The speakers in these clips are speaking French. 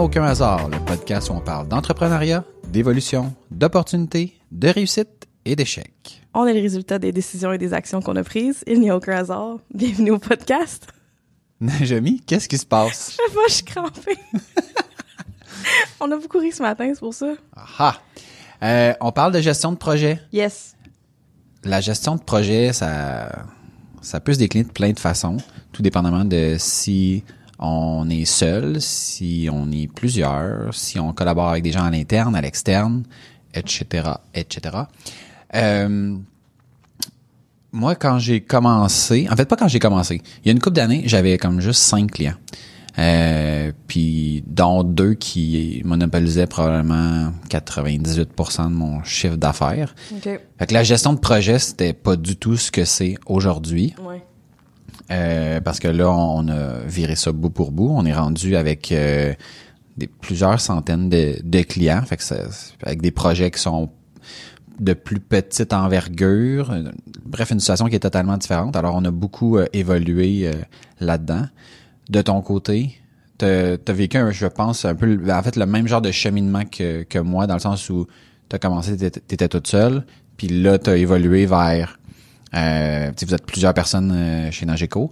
Aucun hasard, le podcast où on parle d'entrepreneuriat, d'évolution, d'opportunités, de réussite et d'échecs. On est le résultat des décisions et des actions qu'on a prises. Il n'y a aucun hasard. Bienvenue au podcast. Najami, qu'est-ce qui se passe? Je sais pas, je suis crampée. On a beaucoup ri ce matin, c'est pour ça. Ah! Euh, on parle de gestion de projet. Yes. La gestion de projet, ça, ça peut se décliner de plein de façons, tout dépendamment de si on est seul, si on est plusieurs, si on collabore avec des gens à l'interne, à l'externe, etc., etc. Euh, moi, quand j'ai commencé, en fait, pas quand j'ai commencé, il y a une couple d'années, j'avais comme juste cinq clients. Euh, puis dont deux qui monopolisaient probablement 98% de mon chiffre d'affaires. OK. Fait que la gestion de projet, c'était pas du tout ce que c'est aujourd'hui. Ouais. Euh, parce que là, on a viré ça bout pour bout. On est rendu avec euh, des, plusieurs centaines de, de clients. Fait que avec des projets qui sont de plus petite envergure. Bref, une situation qui est totalement différente. Alors, on a beaucoup euh, évolué euh, là-dedans. De ton côté, t'as as vécu, je pense, un peu, en fait, le même genre de cheminement que, que moi, dans le sens où t'as commencé, t'étais t'étais toute seule, puis là, t'as évolué vers, euh, vous êtes plusieurs personnes euh, chez Nageco.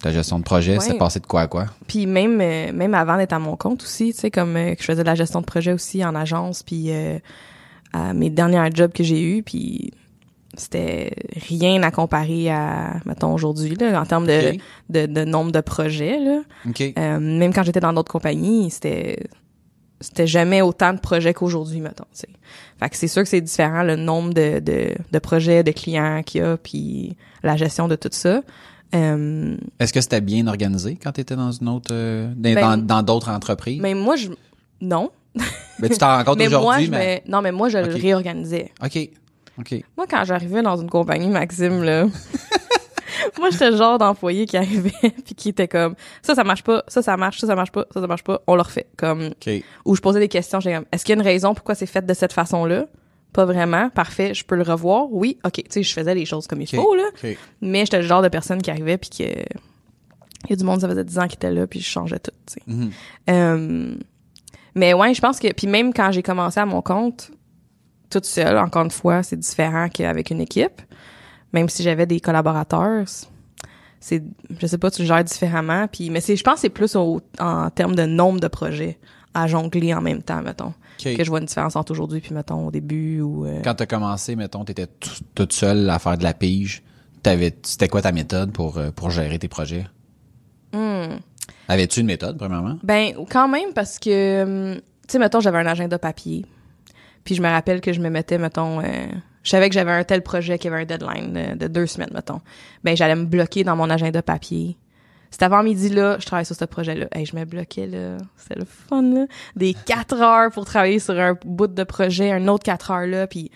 Ta gestion de projet, Ouais. c'est passé de quoi à quoi? Puis même euh, même avant d'être à mon compte aussi, tu sais comme je faisais de la gestion de projet aussi en agence puis à mes derniers jobs que j'ai eus puis c'était rien à comparer à mettons aujourd'hui là en termes de, de de nombre de projets là. Même quand j'étais dans d'autres compagnies, c'était c'était jamais autant de projets qu'aujourd'hui, mettons. tu sais. Fait que c'est sûr que c'est différent le nombre de, de, de projets, de clients qu'il y a, puis la gestion de tout ça. Euh, Est-ce que c'était bien organisé quand tu étais dans une autre euh, dans- Ben, dans d'autres entreprises? mais moi, je non. Ben, tu t'en rends compte Mais aujourd'hui, mais. non, mais moi, je le réorganisais. OK. OK. Moi, quand j'arrivais dans une compagnie, Maxime, là, moi, j'étais le genre d'employé qui arrivait puis qui était comme ça, ça marche pas, ça, ça marche, ça, ça marche pas, ça, ça marche pas, on le refait. Comme où je posais des questions, j'étais comme, est-ce qu'il y a une raison pourquoi c'est fait de cette façon-là? Pas vraiment. Parfait. Je peux le revoir? Oui. OK. Tu sais, je faisais les choses comme il faut, là. Mais j'étais le genre de personne qui arrivait puis que, il y a du monde, ça faisait 10 ans qui était là puis je changeais tout, tu sais. Mhm. Euh, mais ouais, je pense que, puis même quand j'ai commencé à mon compte, toute seule, encore une fois, c'est différent qu'avec une équipe. Même si j'avais des collaborateurs, c'est, je sais pas, tu le gères différemment. Puis, mais c'est, je pense que c'est plus au- en termes de nombre de projets à jongler en même temps, mettons. Que je vois une différence entre aujourd'hui puis mettons au début ou. euh, Quand t'as commencé, mettons, t'étais tout- toute seule à faire de la pige. T'avais, c'était quoi ta méthode pour, euh, pour gérer tes projets? hmm. Avais-tu une méthode, premièrement? Ben, quand même, parce que, hum, tu sais, mettons, j'avais un agenda papier. Puis je me rappelle que je me mettais, mettons, euh, je savais que j'avais un tel projet qui avait un deadline de, de deux semaines, mettons. Ben, j'allais me bloquer dans mon agenda papier. C'était avant midi, là, je travaillais sur ce projet-là. Hey, je me bloquais, là. C'était le fun, là. Des quatre heures pour travailler sur un bout de projet, un autre quatre heures, là, puis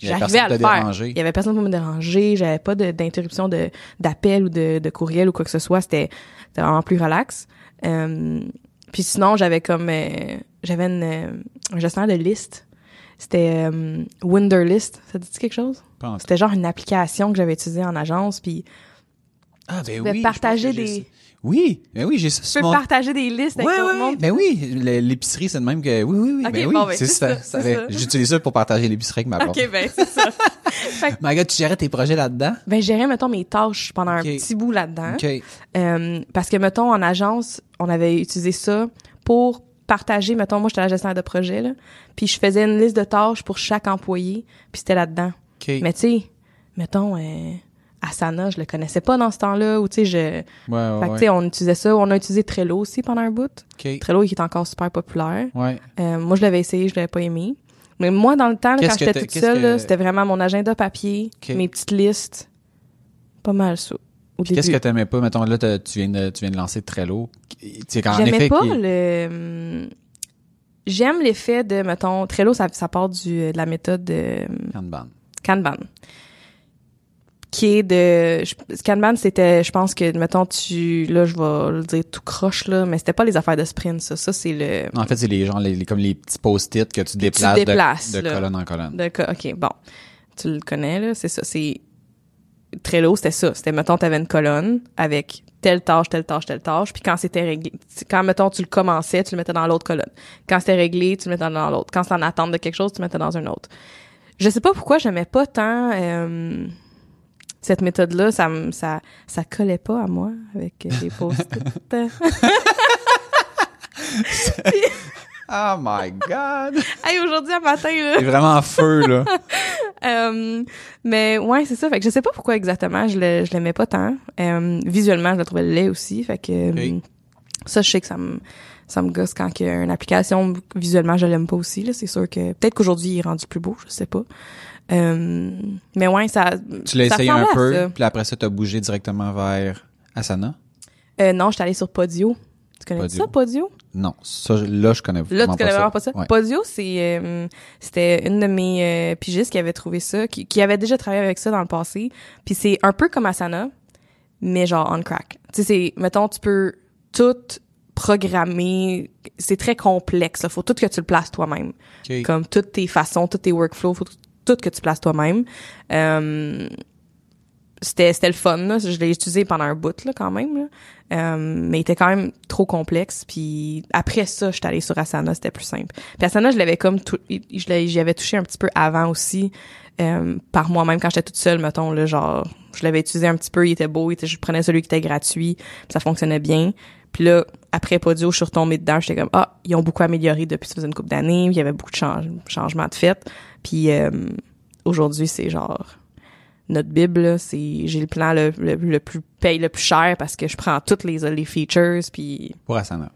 j'arrivais à le faire. déranger. Il y avait personne pour me déranger. J'avais pas d'interruption de, d'appel ou de, de courriel ou quoi que ce soit. C'était, c'était vraiment plus relax. Euh, puis sinon, j'avais comme, euh, j'avais une, euh, un gestionnaire de liste. C'était euh, Wunderlist. Ça te dit quelque chose? C'était genre une application que j'avais utilisée en agence. Puis Ah, ben oui. partager des. Oui, ben oui, j'ai ça tu peux mon... partager des listes avec Ouais, tout le monde? Ben oui, le- l'épicerie, c'est de même que... Oui, oui, oui, Ok, ben oui, bon, ben, c'est ça. ça. J'utilise ça pour partager l'épicerie avec ma blonde. Ok, ben c'est ça. fait que, My God, tu gérais tes projets là-dedans? ben, je gérais, mettons, mes tâches pendant un petit bout là-dedans. OK. Euh, parce que, mettons, en agence, on avait utilisé ça pour partager, mettons, moi, j'étais la gestionnaire de projet, là, puis je faisais une liste de tâches pour chaque employé, puis c'était là-dedans. OK. Mais tu sais, mettons, euh, Asana, je le connaissais pas dans ce temps-là, ou tu sais, je... Ouais, ouais, fait que, ouais. tu sais, on utilisait ça. On a utilisé Trello aussi pendant un bout. OK. Trello, qui est encore super populaire. Ouais. Euh, moi, je l'avais essayé, je l'avais pas aimé. Mais moi, dans le temps, là, quand j'étais toute seule, que- c'était vraiment mon agenda papier, mes petites listes. Pas mal ça. Qu'est-ce que t'aimais pas? Mettons, là, tu viens de, tu viens de lancer Trello. J'aimais pas qui- le... J'aime l'effet de, mettons, Trello, ça, ça part du, de la méthode de Kanban. Kanban. Qui est de... je- Kanban, c'était, je pense que, mettons, tu... Là, je vais le dire tout croche, là, mais c'était pas les affaires de sprint, ça. Ça, c'est le... En fait, c'est les gens, les, les- comme les petits post-it que tu déplaces, de- déplaces, de, là. colonne en colonne. De OK, bon. Tu le connais, là, c'est ça. C'est... Trello, c'était ça. C'était, mettons, t'avais une colonne avec telle tâche, telle tâche, telle tâche. Puis quand c'était réglé, quand, mettons, tu le commençais, tu le mettais dans l'autre colonne. Quand c'était réglé, tu le mettais dans l'autre. Quand c'était en attente de quelque chose, tu le mettais dans un autre. Je sais pas pourquoi j'aimais pas tant euh, cette méthode-là. Ça, me- ça, ça collait pas à moi avec euh, les post-it. Oh my God! hey, aujourd'hui, à matin, là. C'est vraiment en feu, là. Euh, mais ouais, c'est ça. Fait que je sais pas pourquoi exactement je le- je l'aimais pas tant. Euh, visuellement, je le trouvais laid aussi. Fait que ça, je sais que ça me ça me gosse quand il y a une application visuellement je l'aime pas aussi. Là, c'est sûr que peut-être qu'aujourd'hui il est rendu plus beau, je sais pas. Euh, mais ouais, ça. Tu l'as ça essayé un peu, puis après ça, t'as bougé directement vers Asana? Euh, non, j'étais allée sur Podio. Tu connais Podio. ça, Podio? Non, ça, je- là, je connais Là, vraiment tu connais vraiment pas ça? Ouais. Podio, c'est, euh, c'était une de mes euh, pigistes qui avait trouvé ça, qui, qui avait déjà travaillé avec ça dans le passé. Puis c'est un peu comme Asana, mais genre on crack. Tu sais, c'est, mettons, tu peux tout programmer. C'est très complexe. Là. Faut tout que tu le places toi-même. Ok. Comme toutes tes façons, tous tes workflows, faut tout que tu places toi-même. Euh, c'était c'était le fun là. je l'ai utilisé pendant un bout là quand même là. Euh, mais il était quand même trop complexe puis après ça j'étais allée sur Asana c'était plus simple puis Asana je l'avais comme tout je j'y avais touché un petit peu avant aussi euh, par moi-même quand j'étais toute seule mettons là genre je l'avais utilisé un petit peu il était beau il était, je prenais celui qui était gratuit puis ça fonctionnait bien puis là après Podio je suis retombée dedans j'étais comme ah ils ont beaucoup amélioré depuis ça faisait une couple d'années il y avait beaucoup de change- changements de fait puis euh, aujourd'hui c'est genre notre bible c'est j'ai le plan le, le, le plus paye le plus cher parce que je prends toutes les les features puis Pour Asana.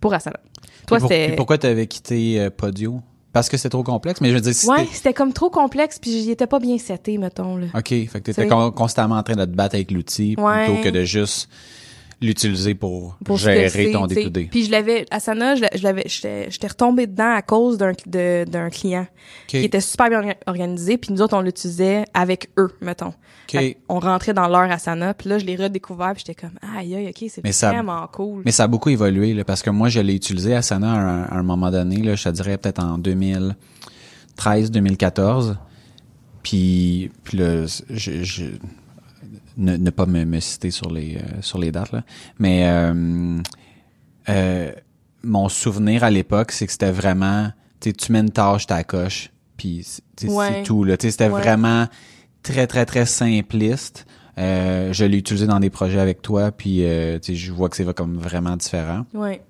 pour Asana. Toi pour- c'était pourquoi t'avais quitté euh, Podio? Parce que c'était trop complexe, mais je veux dire, si Ouais, c'était comme trop complexe puis j'y étais pas bien seté mettons là. OK, fait que t'étais con- constamment en train de te battre avec l'outil Ouais. plutôt que de juste l'utiliser pour, gérer ton day-to-day. Puis je l'avais Asana, je l'a- je l'avais j'étais retombée dedans à cause d'un d'un client qui OK, était super bien orga- organisé puis nous autres on l'utilisait avec eux mettons. Fait OK. On rentrait dans leur Asana puis là je l'ai redécouvert puis j'étais comme aïe aïe OK, c'est ça- vraiment cool. Mais ça a beaucoup évolué, là, parce que moi, je l'ai utilisé Asana à un, à un moment donné, là, je te dirais peut-être en 2013, 2014. Puis, puis là, je, je- ne, ne pas me, me citer sur les euh, sur les dates là, mais euh, euh, mon souvenir à l'époque, c'est que c'était vraiment, tu tu mets une tâche, ta coche, puis c'est Ouais. tout là. C'était Ouais. vraiment très très très simpliste. Euh, je l'ai utilisé dans des projets avec toi, puis euh, je vois que c'est comme vraiment différent. Ouais.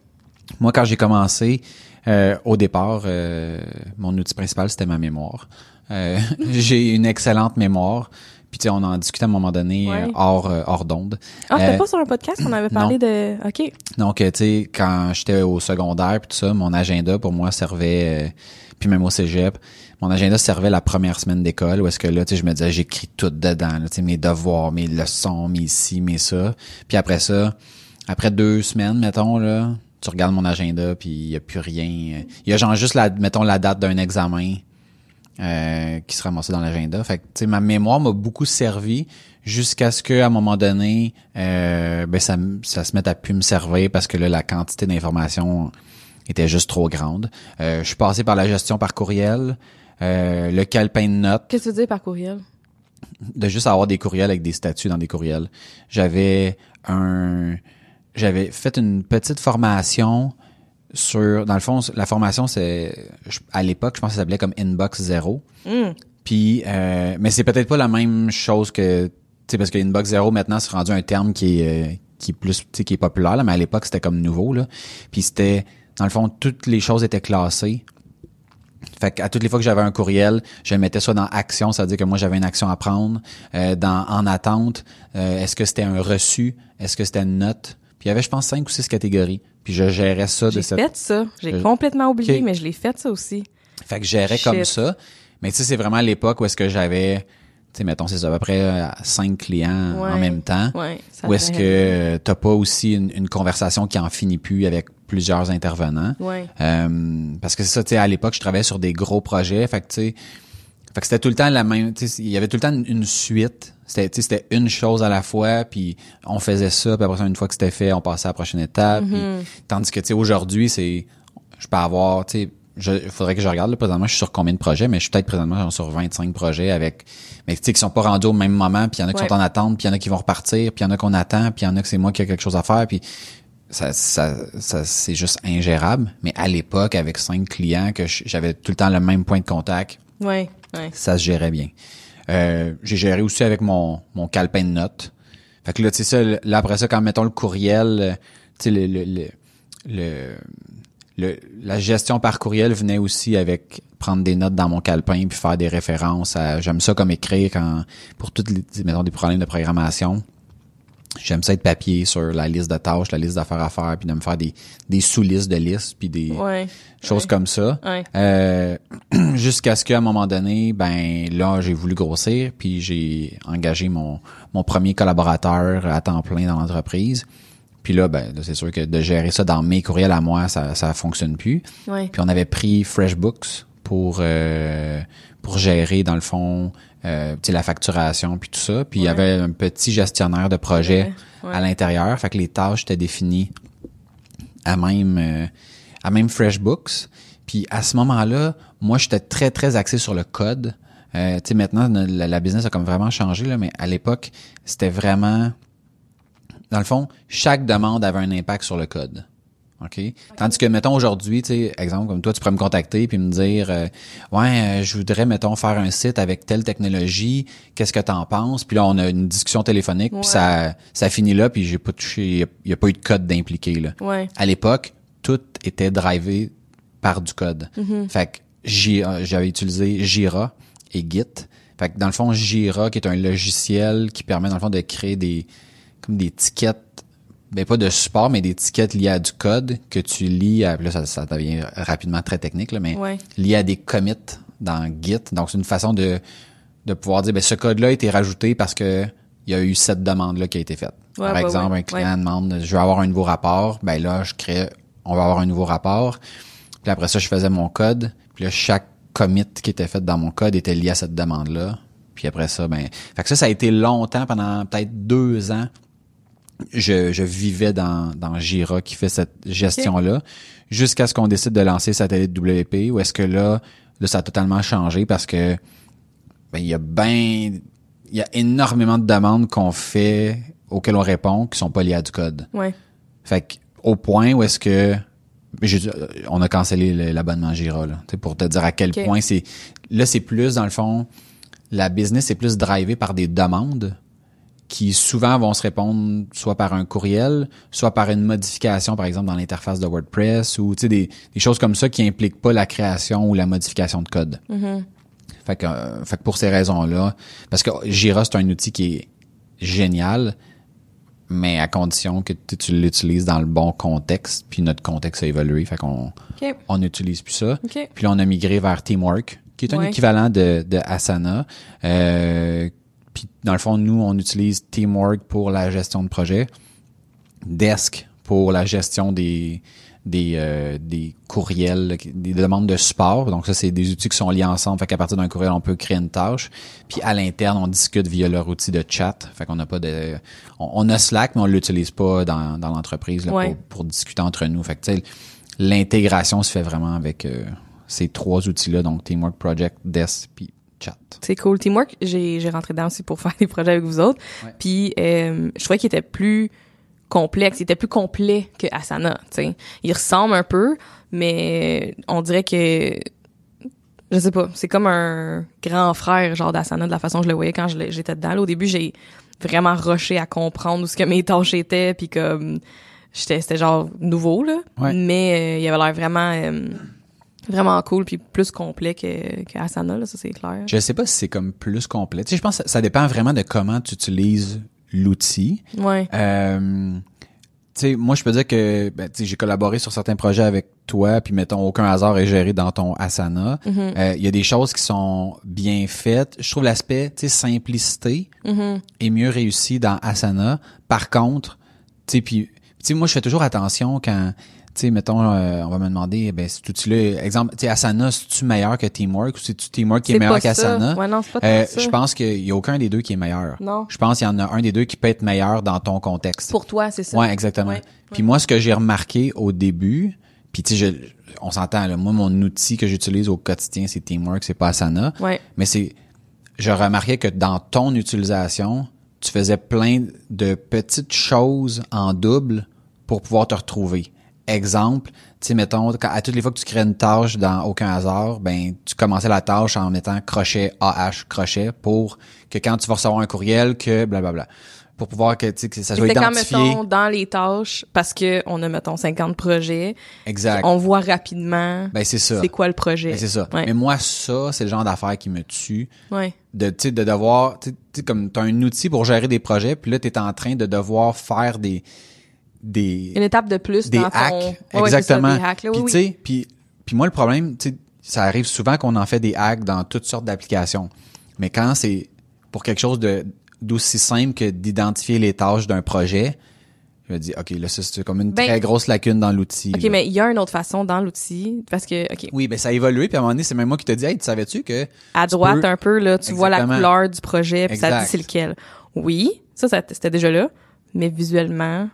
Moi, quand j'ai commencé, euh, au départ, euh, mon outil principal, c'était ma mémoire. Euh, j'ai une excellente mémoire. Puis, tu sais, on en discutait à un moment donné Ouais. euh, hors, euh, hors d'onde. Ah, c'était Euh, pas sur un podcast qu'on avait parlé de OK. Donc, tu sais, quand j'étais au secondaire puis tout ça, mon agenda pour moi servait, euh, puis même au cégep, mon agenda servait la première semaine d'école où est-ce que là, tu sais, je me disais, j'écris tout dedans, là, tu sais, mes devoirs, mes leçons, mes ci, mes ça. Puis après ça, après deux semaines, mettons, là, tu regardes mon agenda puis il y a plus rien. Il y a genre juste la, mettons, la date d'un examen euh, qui se ramassait dans l'agenda. Fait que, tu sais, ma mémoire m'a beaucoup servi jusqu'à ce que, à un moment donné, euh, ben, ça, ça se mette à plus me servir parce que là, la quantité d'informations était juste trop grande. Euh, je suis passé par la gestion par courriel, euh, le calepin de notes, Qu'est-ce que tu veux dire par courriel? de juste avoir des courriels avec des statuts dans des courriels. J'avais un, j'avais fait une petite formation sur, dans le fond, la formation c'est, à l'époque, je pense que ça s'appelait comme Inbox Zero. Hum. Puis, euh, mais c'est peut-être pas la même chose que, tu sais, parce que Inbox Zero maintenant c'est rendu un terme qui est, euh, qui est plus, tu sais, qui est populaire là, mais à l'époque c'était comme nouveau là. Puis c'était, dans le fond, toutes les choses étaient classées. Fait qu'à toutes les fois que j'avais un courriel, je le mettais soit dans action, c'est-à-dire que moi j'avais une action à prendre, euh, dans en attente, euh, est-ce que c'était un reçu, est-ce que c'était une note? Puis il y avait, je pense, cinq ou six catégories. Puis je gérais ça de J'ai cette fait ça. J'ai complètement oublié, mais je l'ai fait ça aussi. fait que je gérais Shit. comme ça. Mais tu sais, c'est vraiment à l'époque où est-ce que j'avais, tu sais, mettons, c'est à peu près euh, cinq clients en même temps. Ouais. ça Ou est-ce que t'as pas aussi une, une conversation qui en finit plus avec plusieurs intervenants? Ouais. Euh, parce que c'est ça, tu sais, à l'époque, je travaillais sur des gros projets. Fait que, tu sais, fait que c'était tout le temps la même, tu sais, il y avait tout le temps une, suite. C'était, c'était une chose à la fois, puis on faisait ça, puis après ça, une fois que c'était fait, on passait à la prochaine étape. Mhm. tandis que, tu sais, aujourd'hui, c'est, je peux avoir, tu sais, je faudrait que je regarde là, présentement je suis sur combien de projets mais je suis peut-être présentement genre, sur 25 projets avec mais tu sais qui sont pas rendus au même moment puis il y en a qui Ouais. sont en attente puis il y en a qui vont repartir puis il y en a qu'on attend puis il y en a que c'est moi qui a quelque chose à faire puis ça, ça, ça c'est juste ingérable mais à l'époque avec cinq clients que j'avais tout le temps le même point de contact Ouais, ça se gérait bien. Euh, j'ai géré aussi avec mon, mon calepin de notes. Fait que là, tu sais ça, là, après ça, quand mettons le courriel, euh, tu sais, le, le, le- le- la gestion par courriel venait aussi avec prendre des notes dans mon calepin puis faire des références à, j'aime ça comme écrire quand, pour toutes les, mettons, des problèmes de programmation. J'aime ça être papier sur la liste de tâches, la liste d'affaires à faire, puis de me faire des, des sous-listes de listes, puis des Ouais. choses ouais. comme ça. Ouais. Euh, jusqu'à ce qu'à un moment donné, ben là, j'ai voulu grossir, puis j'ai engagé mon, mon premier collaborateur à temps plein dans l'entreprise. Puis là, ben c'est sûr que de gérer ça dans mes courriels à moi, ça ça fonctionne plus. Ouais. Puis on avait pris FreshBooks pour euh, pour gérer dans le fond euh, la facturation puis tout ça. Puis il y avait un petit gestionnaire de projet ouais. à l'intérieur, fait que les tâches étaient définies à même euh, à même FreshBooks. Puis à ce moment-là, moi j'étais très très axé sur le code. Euh, tu sais maintenant la, la business a comme vraiment changé là, mais à l'époque c'était vraiment dans le fond chaque demande avait un impact sur le code. OK? Tandis que, mettons, aujourd'hui, tu sais, exemple, comme toi, tu pourrais me contacter puis me dire, euh, ouais, euh, je voudrais, mettons, faire un site avec telle technologie, qu'est-ce que t'en penses? Puis là, on a une discussion téléphonique, puis ça, ça finit là, puis j'ai pas touché, il y a- pas eu de code d'impliqué, là. Ouais. À l'époque, tout était drivé par du code. Fait que euh, j'avais utilisé Jira et Git. Fait que dans le fond, Jira, qui est un logiciel qui permet, dans le fond, de créer des, comme des tickets ben pas de support, mais des tickets liés à du code que tu lis, à, là ça, ça devient rapidement très technique, là, mais Ouais. lié à des commits dans Git. Donc c'est une façon de, de pouvoir dire ben ce code-là a été rajouté parce que il y a eu cette demande-là qui a été faite. Ouais, Par exemple, ouais. un client demande je veux avoir un nouveau rapport, ben là je crée on va avoir un nouveau rapport. Puis après ça, je faisais mon code. Puis là, chaque commit qui était fait dans mon code était lié à cette demande-là. Puis après ça, ben, fait que ça, ça a été longtemps, pendant peut-être deux ans, je, je vivais dans, dans Jira qui fait cette gestion-là, jusqu'à ce qu'on décide de lancer Satellite WP, où est-ce que là, là, ça a totalement changé parce que ben, il y a ben il y a énormément de demandes qu'on fait auxquelles on répond qui sont pas liées à du code. Ouais. Fait que, au point où est-ce que euh, on a cancellé l'abonnement Jira là, pour te dire à quel point c'est là c'est plus dans le fond la business est plus drivée par des demandes qui souvent vont se répondre soit par un courriel, soit par une modification par exemple dans l'interface de WordPress ou tu sais des, des choses comme ça qui impliquent pas la création ou la modification de code. Fait que, euh, fait que pour ces raisons-là, parce que Jira, c'est un outil qui est génial, mais à condition que tu- l'utilises dans le bon contexte, puis notre contexte a évolué, fait qu'on on n'utilise plus ça. Puis là, on a migré vers Teamwork, qui est un Ouais. équivalent de, de Asana. Euh, puis dans le fond, nous, on utilise Teamwork pour la gestion de projet, Desk pour la gestion des des, euh, des courriels, des demandes de support. Donc ça, c'est des outils qui sont liés ensemble. Fait qu'à partir d'un courriel, on peut créer une tâche. Puis à l'interne, on discute via leur outil de chat. Fait qu'on n'a pas de... On, on a Slack, mais on l'utilise pas dans, dans l'entreprise là, Ouais. pour, pour discuter entre nous. Fait que l'intégration se fait vraiment avec euh, ces trois outils-là. Donc Teamwork, Project, Desk, puis Chat. C'est cool. Teamwork, j'ai, j'ai rentré dedans aussi pour faire des projets avec vous autres. Ouais. Puis, euh, je trouvais qu'il était plus complexe, il était plus complet que Asana, tu sais. Il ressemble un peu, mais on dirait que je sais pas, c'est comme un grand frère genre d'Asana de la façon que je le voyais quand je j'étais dedans. Là, au début, j'ai vraiment rushé à comprendre où ce que mes tâches étaient puis comme j'étais c'était genre nouveau là, Ouais. mais euh, il avait l'air vraiment euh, vraiment cool puis plus complet que, que Asana là, ça c'est clair. Je sais pas si c'est comme plus complet. Tu sais, je pense que ça dépend vraiment de comment tu utilises l'outil. Ouais. Euh, tu sais, moi, je peux dire que ben, tu sais, j'ai collaboré sur certains projets avec toi, puis mettons, aucun hasard est géré dans ton Asana. Mm-hmm. Euh, Il y a des choses qui sont bien faites. Je trouve l'aspect, tu sais, simplicité Mm-hmm. est mieux réussi dans Asana. Par contre, tu sais, puis, tu sais, moi, je fais toujours attention quand, tu sais, mettons, euh, on va me demander, ben, cet outil-là, exemple, tu sais, Asana, c'est-tu meilleur que Teamwork ou c'est-tu Teamwork qui est, meilleur qu'Asana? Ouais, non, c'est pas Euh, ça. je pense qu'il y a aucun des deux qui est meilleur. Non. Je pense qu'il y en a un des deux qui peut être meilleur dans ton contexte. Pour toi, c'est ça. Ouais, exactement. Ouais, Puis moi, ce que j'ai remarqué au début, Puis tu sais, je- on s'entend là, moi mon outil que j'utilise au quotidien c'est Teamwork, c'est pas Asana, Ouais. mais c'est je remarquais que dans ton utilisation, tu faisais plein de petites choses en double pour pouvoir te retrouver. Exemple, tu sais, mettons, quand- à toutes les fois que tu crées une tâche dans aucun hasard, ben, tu commençais la tâche en mettant crochet AH crochet pour que quand tu vas recevoir un courriel, que blablabla. Pour pouvoir que, tu sais, que ça soit quand, identifié. mettons, dans les tâches, parce que on a, mettons, 50 projets, exact. on voit rapidement Ben, c'est ça. c'est quoi le projet. Ben, c'est ça. Ouais. Mais moi, ça, c'est le genre d'affaire qui me tue. ouais. de tu sais, de devoir tu sais, tu sais, comme t'as un outil pour gérer des projets puis là t'es en train de devoir faire des des Une étape de plus des dans hacks exactement oui, puis oui. tu sais puis puis moi le problème tu sais ça arrive souvent qu'on en fait des hacks dans toutes sortes d'applications mais quand c'est pour quelque chose de d'aussi simple que d'identifier les tâches d'un projet je me dis ok là c'est comme une Ben, très grosse lacune dans l'outil OK, là. mais il y a une autre façon dans l'outil, parce que, OK, oui ben ça a évolué puis à un moment donné c'est même moi qui te dis hey tu savais-tu que à tu droite peux- un peu, là, tu vois la couleur du projet, puis ça te dit c'est lequel. Oui, ça, ça c'était déjà là, mais visuellement,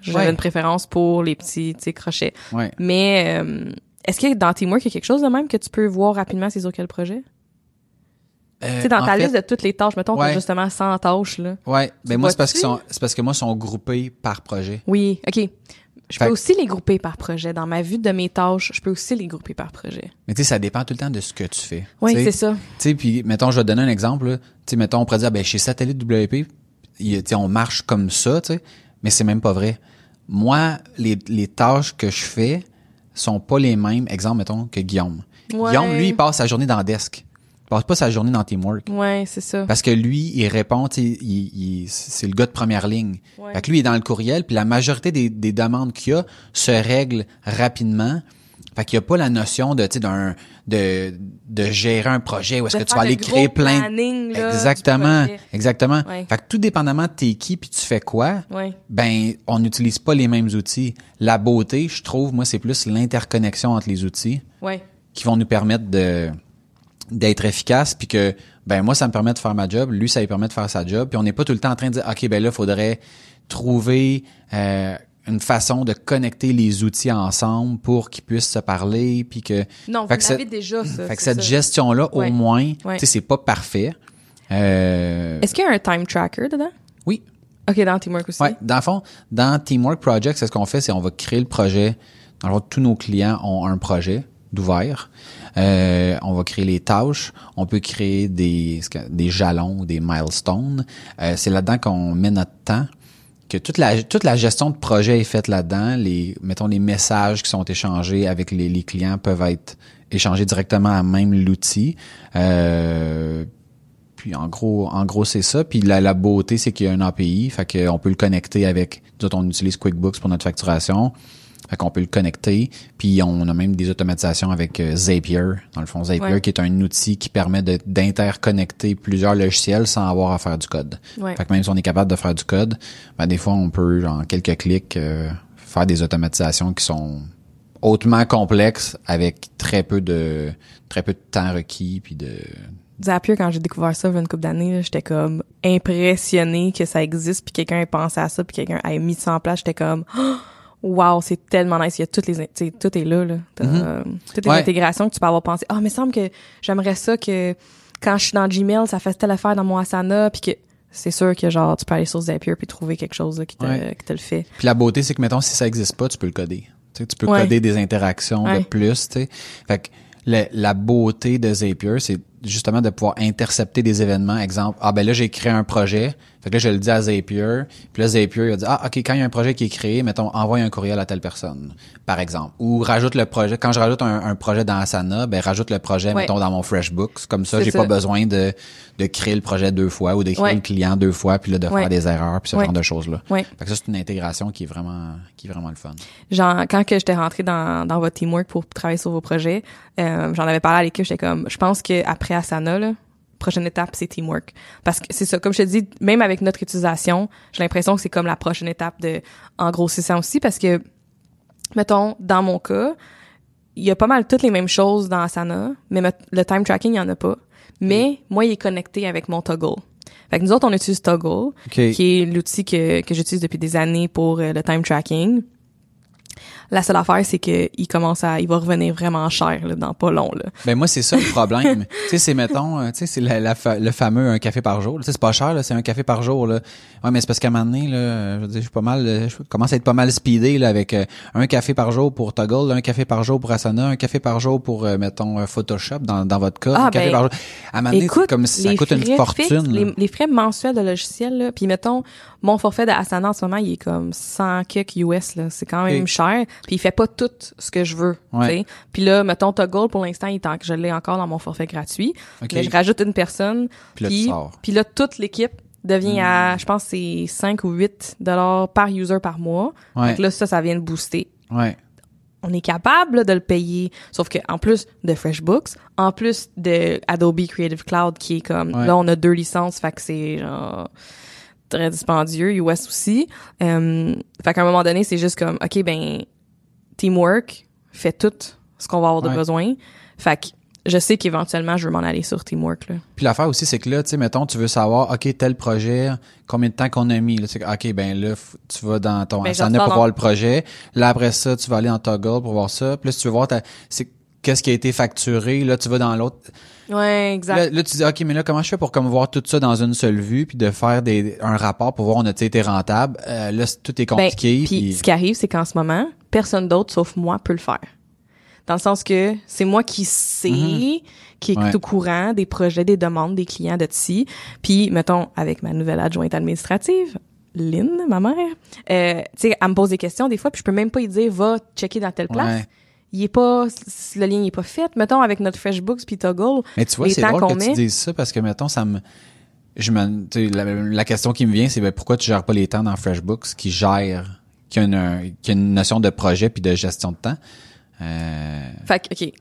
j'avais Ouais. une préférence pour les petits, tu sais, crochets. ouais Mais euh, est-ce que dans Teamwork, il y a quelque chose de même que tu peux voir rapidement c'est sur quel projet? tu sais, dans Euh, ta fait- liste de toutes les tâches, mettons, Ouais. justement 100 tâches, là. Ouais, ben moi c'est parce qu'ils sont c'est parce que moi ils sont groupés par projet. Oui, OK. Je Fait- peux aussi les grouper par projet. Dans ma vue de mes tâches, je peux aussi les grouper par projet. Mais tu sais ça dépend tout le temps de ce que tu fais. Oui, c'est ça. Tu sais puis mettons je vais te donner un exemple. Tu sais mettons on pourrait dire ben chez Satellite WP, il- tu sais on marche comme ça, tu sais, mais c'est même pas vrai. Moi les les tâches que je fais sont pas les mêmes exemple mettons que Guillaume. Ouais. Guillaume lui il passe sa journée dans Desk. Il passe pas sa journée dans Teamwork. Ouais, c'est ça. Parce que lui, il répond, il, il- c'est le gars de première ligne. Ouais. Fait que lui, il est dans le courriel, puis la majorité des, des demandes qu'il y a se règlent rapidement. Fait qu'il n'y a pas la notion de, d'un, de, de gérer un projet où est-ce que tu vas aller le créer plein planning, là, Exactement, exactement. Ouais. Fait que tout dépendamment de t'es qui puis tu fais quoi, Ouais. ben on n'utilise pas les mêmes outils. La beauté, je trouve, moi, c'est plus l'interconnexion entre les outils Ouais. qui vont nous permettre de d'être efficace puis que ben moi ça me permet de faire ma job lui ça lui permet de faire sa job puis on n'est pas tout le temps en train de dire ok ben là faudrait trouver euh, une façon de connecter les outils ensemble pour qu'ils puissent se parler puis que Non, vous Fait l'avez cette- déjà, ça. fait que cette ça. gestion là Ouais. au moins Ouais. tu sais c'est pas parfait euh, Est-ce qu'il y a un time tracker dedans? oui OK, dans Teamwork aussi. Ouais, dans le fond, dans Teamwork Project, c'est ce qu'on fait, c'est on va créer le projet. Dans le fond, tous nos clients ont un projet d'ouvert. Euh, on va créer les tâches. On peut créer des des jalons ou des milestones. Euh, c'est là-dedans qu'on met notre temps. Que toute la toute la gestion de projet est faite là-dedans. Les mettons les messages qui sont échangés avec les, les clients peuvent être échangés directement à même l'outil. Euh, puis en gros, en gros c'est ça. Puis la, la beauté, c'est qu'il y a un API, fait qu'on peut le connecter avec. Nous autres, on utilise QuickBooks pour notre facturation. Fait qu'on peut le connecter. Puis on a même des automatisations avec euh, Zapier. Dans le fond, Zapier, Ouais. qui est un outil qui permet d'interconnecter plusieurs logiciels sans avoir à faire du code. Ouais. Fait que même si on est capable de faire du code, ben des fois, on peut, en quelques clics, euh, faire des automatisations qui sont hautement complexes avec très peu de très peu de temps requis puis de Zapier, quand j'ai découvert ça il y a une couple d'années, j'étais comme impressionnée que ça existe, puis quelqu'un ait pensé à ça, puis quelqu'un ait mis ça en place. J'étais comme, Oh, wow, c'est tellement nice. Il y a toutes les, in- tu sais, tout est là, là. T'as, euh, toutes les Ouais. intégrations que tu peux avoir pensé. Ah, mais il semble que j'aimerais ça que quand je suis dans Gmail, ça fasse telle affaire dans mon Asana, puis que c'est sûr que genre tu peux aller sur Zapier puis trouver quelque chose là, qui, te, Ouais. qui te le fait. Puis la beauté, c'est que, mettons, si ça existe pas, tu peux le coder. Tu, sais, tu peux Ouais. coder des interactions de plus, tu sais. Fait que la beauté de Zapier, c'est justement de pouvoir intercepter des événements. Exemple, ah ben là, j'ai créé un projet. Fait que là, je le dis à Zapier. Puis là, Zapier, il a dit, ah, OK, quand il y a un projet qui est créé, mettons, envoie un courriel à telle personne, par exemple. Ou rajoute le projet. Quand je rajoute un, un projet dans Asana, ben rajoute le projet, Ouais. mettons, dans mon FreshBooks. Comme ça, j'ai pas besoin de, de créer le projet deux fois ou d'écrire Ouais. le client deux fois, puis là, de Ouais. faire des erreurs, puis ce genre de choses-là. Ouais. Fait que ça, c'est une intégration qui est vraiment, qui est vraiment le fun. genre quand que j'étais rentrée dans, dans votre teamwork pour travailler sur vos projets, euh, j'en avais parlé à l'équipe, j'étais comme je pense que après Asana là, prochaine étape c'est teamwork parce que c'est ça comme je te dis même avec notre utilisation, j'ai l'impression que c'est comme la prochaine étape de en grossissant aussi parce que mettons dans mon cas, il y a pas mal toutes les mêmes choses dans Asana, mais le time tracking il y en a pas. Mais moi il est connecté avec mon toggle. Fait que nous autres on utilise toggle qui est l'outil que, que j'utilise depuis des années pour euh, le time tracking. La seule affaire, c'est que il commence à, il va revenir vraiment cher là, dans pas long. Là. Ben moi c'est ça le problème. tu sais c'est mettons, euh, tu sais c'est la, la fa- le fameux un café par jour. Tu sais c'est pas cher c'est un café par jour là. Ouais mais c'est parce qu'à un moment donné là, je veux dire je suis pas mal, euh, je commence à être pas mal speedé là avec euh, un café par jour pour Toggle, un café par jour pour Asana, un café par jour pour euh, mettons Photoshop dans, dans votre cas, Ah, un café ben, par jour. À un moment donné, Écoute, comme si ça coûte une fortune. fixes, les, les frais mensuels de logiciel, là, puis mettons, mon forfait de Asana en ce moment, il est comme 100 quelques US, là. C'est quand même cher. Puis il fait pas tout ce que je veux, Ouais. Puis là, mettons, Toggle, pour l'instant, il est en- je l'ai encore dans mon forfait gratuit. Ok. Mais je rajoute une personne. Puis là, Puis, toute l'équipe devient à, je pense, que c'est 5 ou 8 dollars par user par mois. Ouais. Donc là, ça, ça vient de booster Ouais. on est capable là, de le payer. Sauf que en plus de FreshBooks, en plus de Adobe Creative Cloud qui est comme Ouais. là on a deux licences, fait que c'est genre très dispendieux, US aussi. Euh, fait qu'à un moment donné, c'est juste comme OK ben Teamwork fait tout ce qu'on va avoir de Ouais. besoin. Fait que je sais qu'éventuellement je veux m'en aller sur Teamwork là. Puis l'affaire aussi, c'est que là, tu sais, mettons, tu veux savoir, OK, tel projet, combien de temps qu'on a mis. Là, tu sais, OK, ben là, tu vas dans ton Ben, Asana pour voir le projet. Là, après ça, tu vas aller en Toggle pour voir ça. Puis là, si tu veux voir, ta- c'est qu'est-ce qui a été facturé. Là, tu vas dans l'autre. Ouais, exact. Là, là, tu dis, OK, mais là, comment je fais pour comme voir tout ça dans une seule vue, puis de faire des, un rapport pour voir on a été rentable. Euh, là, tout est Ben, compliqué. puis puis- ce qui arrive, c'est qu'en ce moment, personne d'autre sauf moi peut le faire. Dans le sens que c'est moi qui sais, qui est. Ouais. au courant des projets, des demandes des clients de TSI. Puis, mettons, avec ma nouvelle adjointe administrative, Lynn, ma mère, euh, tu sais, elle me pose des questions des fois, puis je peux même pas lui dire, va checker dans telle place. Ouais. Il est pas, le lien il est pas fait. Mettons, avec notre FreshBooks puis Toggle, Mais tu vois, c'est drôle qu'on que tu dises ça parce que, mettons, ça me. Je me, la, la question qui me vient, c'est ben, pourquoi tu gères pas les temps dans FreshBooks qui gère, qui a une, qui a une notion de projet puis de gestion de temps? Euh, fait que, OK.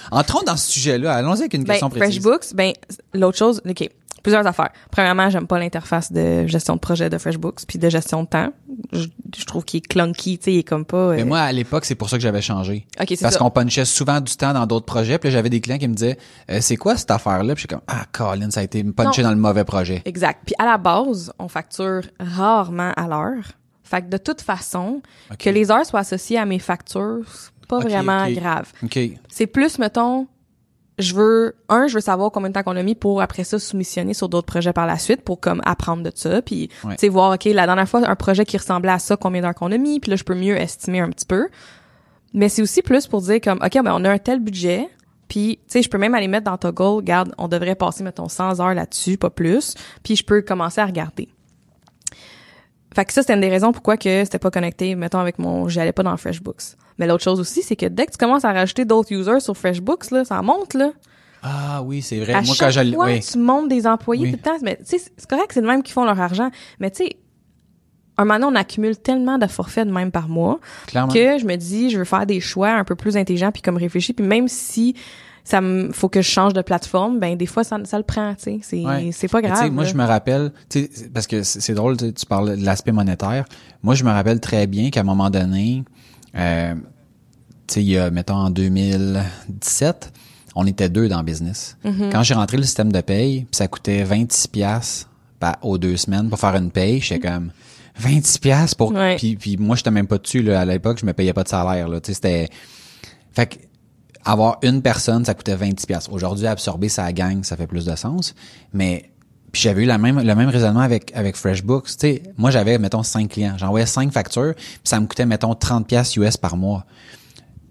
entrons dans ce sujet-là. Allons-y avec une Ben, question précise. FreshBooks, ben, l'autre chose, OK, plusieurs affaires. Premièrement, j'aime pas l'interface de gestion de projet de FreshBooks puis de gestion de temps. Je, je trouve qu'il est clunky, tu sais, il est comme pas... Mais euh, moi, à l'époque, c'est pour ça que j'avais changé. OK, c'est Parce qu'on punchait souvent du temps dans d'autres projets. Puis là, j'avais des clients qui me disaient, Euh, c'est quoi cette affaire-là? Puis je suis comme, ah, Colin, ça a été punché dans le mauvais projet. Exact. Puis à la base, on facture rarement à l'heure. Fait que de toute façon, que les heures soient associées à mes factures, c'est pas vraiment grave. C'est plus, mettons, je veux, un, je veux savoir combien de temps qu'on a mis pour après ça soumissionner sur d'autres projets par la suite pour comme apprendre de ça puis Ouais. tu sais voir OK, la dernière fois un projet qui ressemblait à ça combien d'heures qu'on a mis puis là je peux mieux estimer un petit peu. Mais c'est aussi plus pour dire comme OK, ben on a un tel budget puis tu sais je peux même aller mettre dans Toggle, regarde, on devrait passer mettons 100 heures là-dessus, pas plus, puis je peux commencer à regarder. Fait que ça, c'était une des raisons pourquoi que c'était pas connecté, mettons, avec mon, j'allais pas dans FreshBooks. Mais l'autre chose aussi, c'est que dès que tu commences à rajouter d'autres users sur FreshBooks, là, ça monte, là. Ah oui, c'est vrai. À moi, chaque quand fois, oui. tu montes des employés Oui. tout le temps. Mais, tu sais, c'est correct, c'est le même qui font leur argent. Mais, tu sais, un moment donné, on accumule tellement de forfaits de même par mois clairement. que je me dis, je veux faire des choix un peu plus intelligents puis comme réfléchis. Puis même si ça me, faut que je change de plateforme, ben, des fois, ça, ça le prend, tu sais. C'est, Ouais. c'est pas grave. moi, je me rappelle, tu parce que c'est drôle, tu parles de l'aspect monétaire. Moi, je me rappelle très bien qu'à un moment donné, euh, tu sais, il y a, mettons, en 2017, on était deux dans le business. Mm-hmm. Quand j'ai rentré le système de paye, puis ça coûtait 26 pièces aux deux semaines pour faire une paye, j'étais comme 26 pièces pour puis puis moi j'étais même pas dessus là à l'époque, je me payais pas de salaire là, tu sais c'était fait que avoir une personne, ça coûtait 20 pièces. Aujourd'hui, absorber sa gang, ça fait plus de sens. Mais puis j'avais eu la même, le même raisonnement avec avec FreshBooks. Tu sais, moi j'avais mettons cinq clients, j'envoyais cinq factures, puis ça me coûtait mettons 30 pièces US par mois.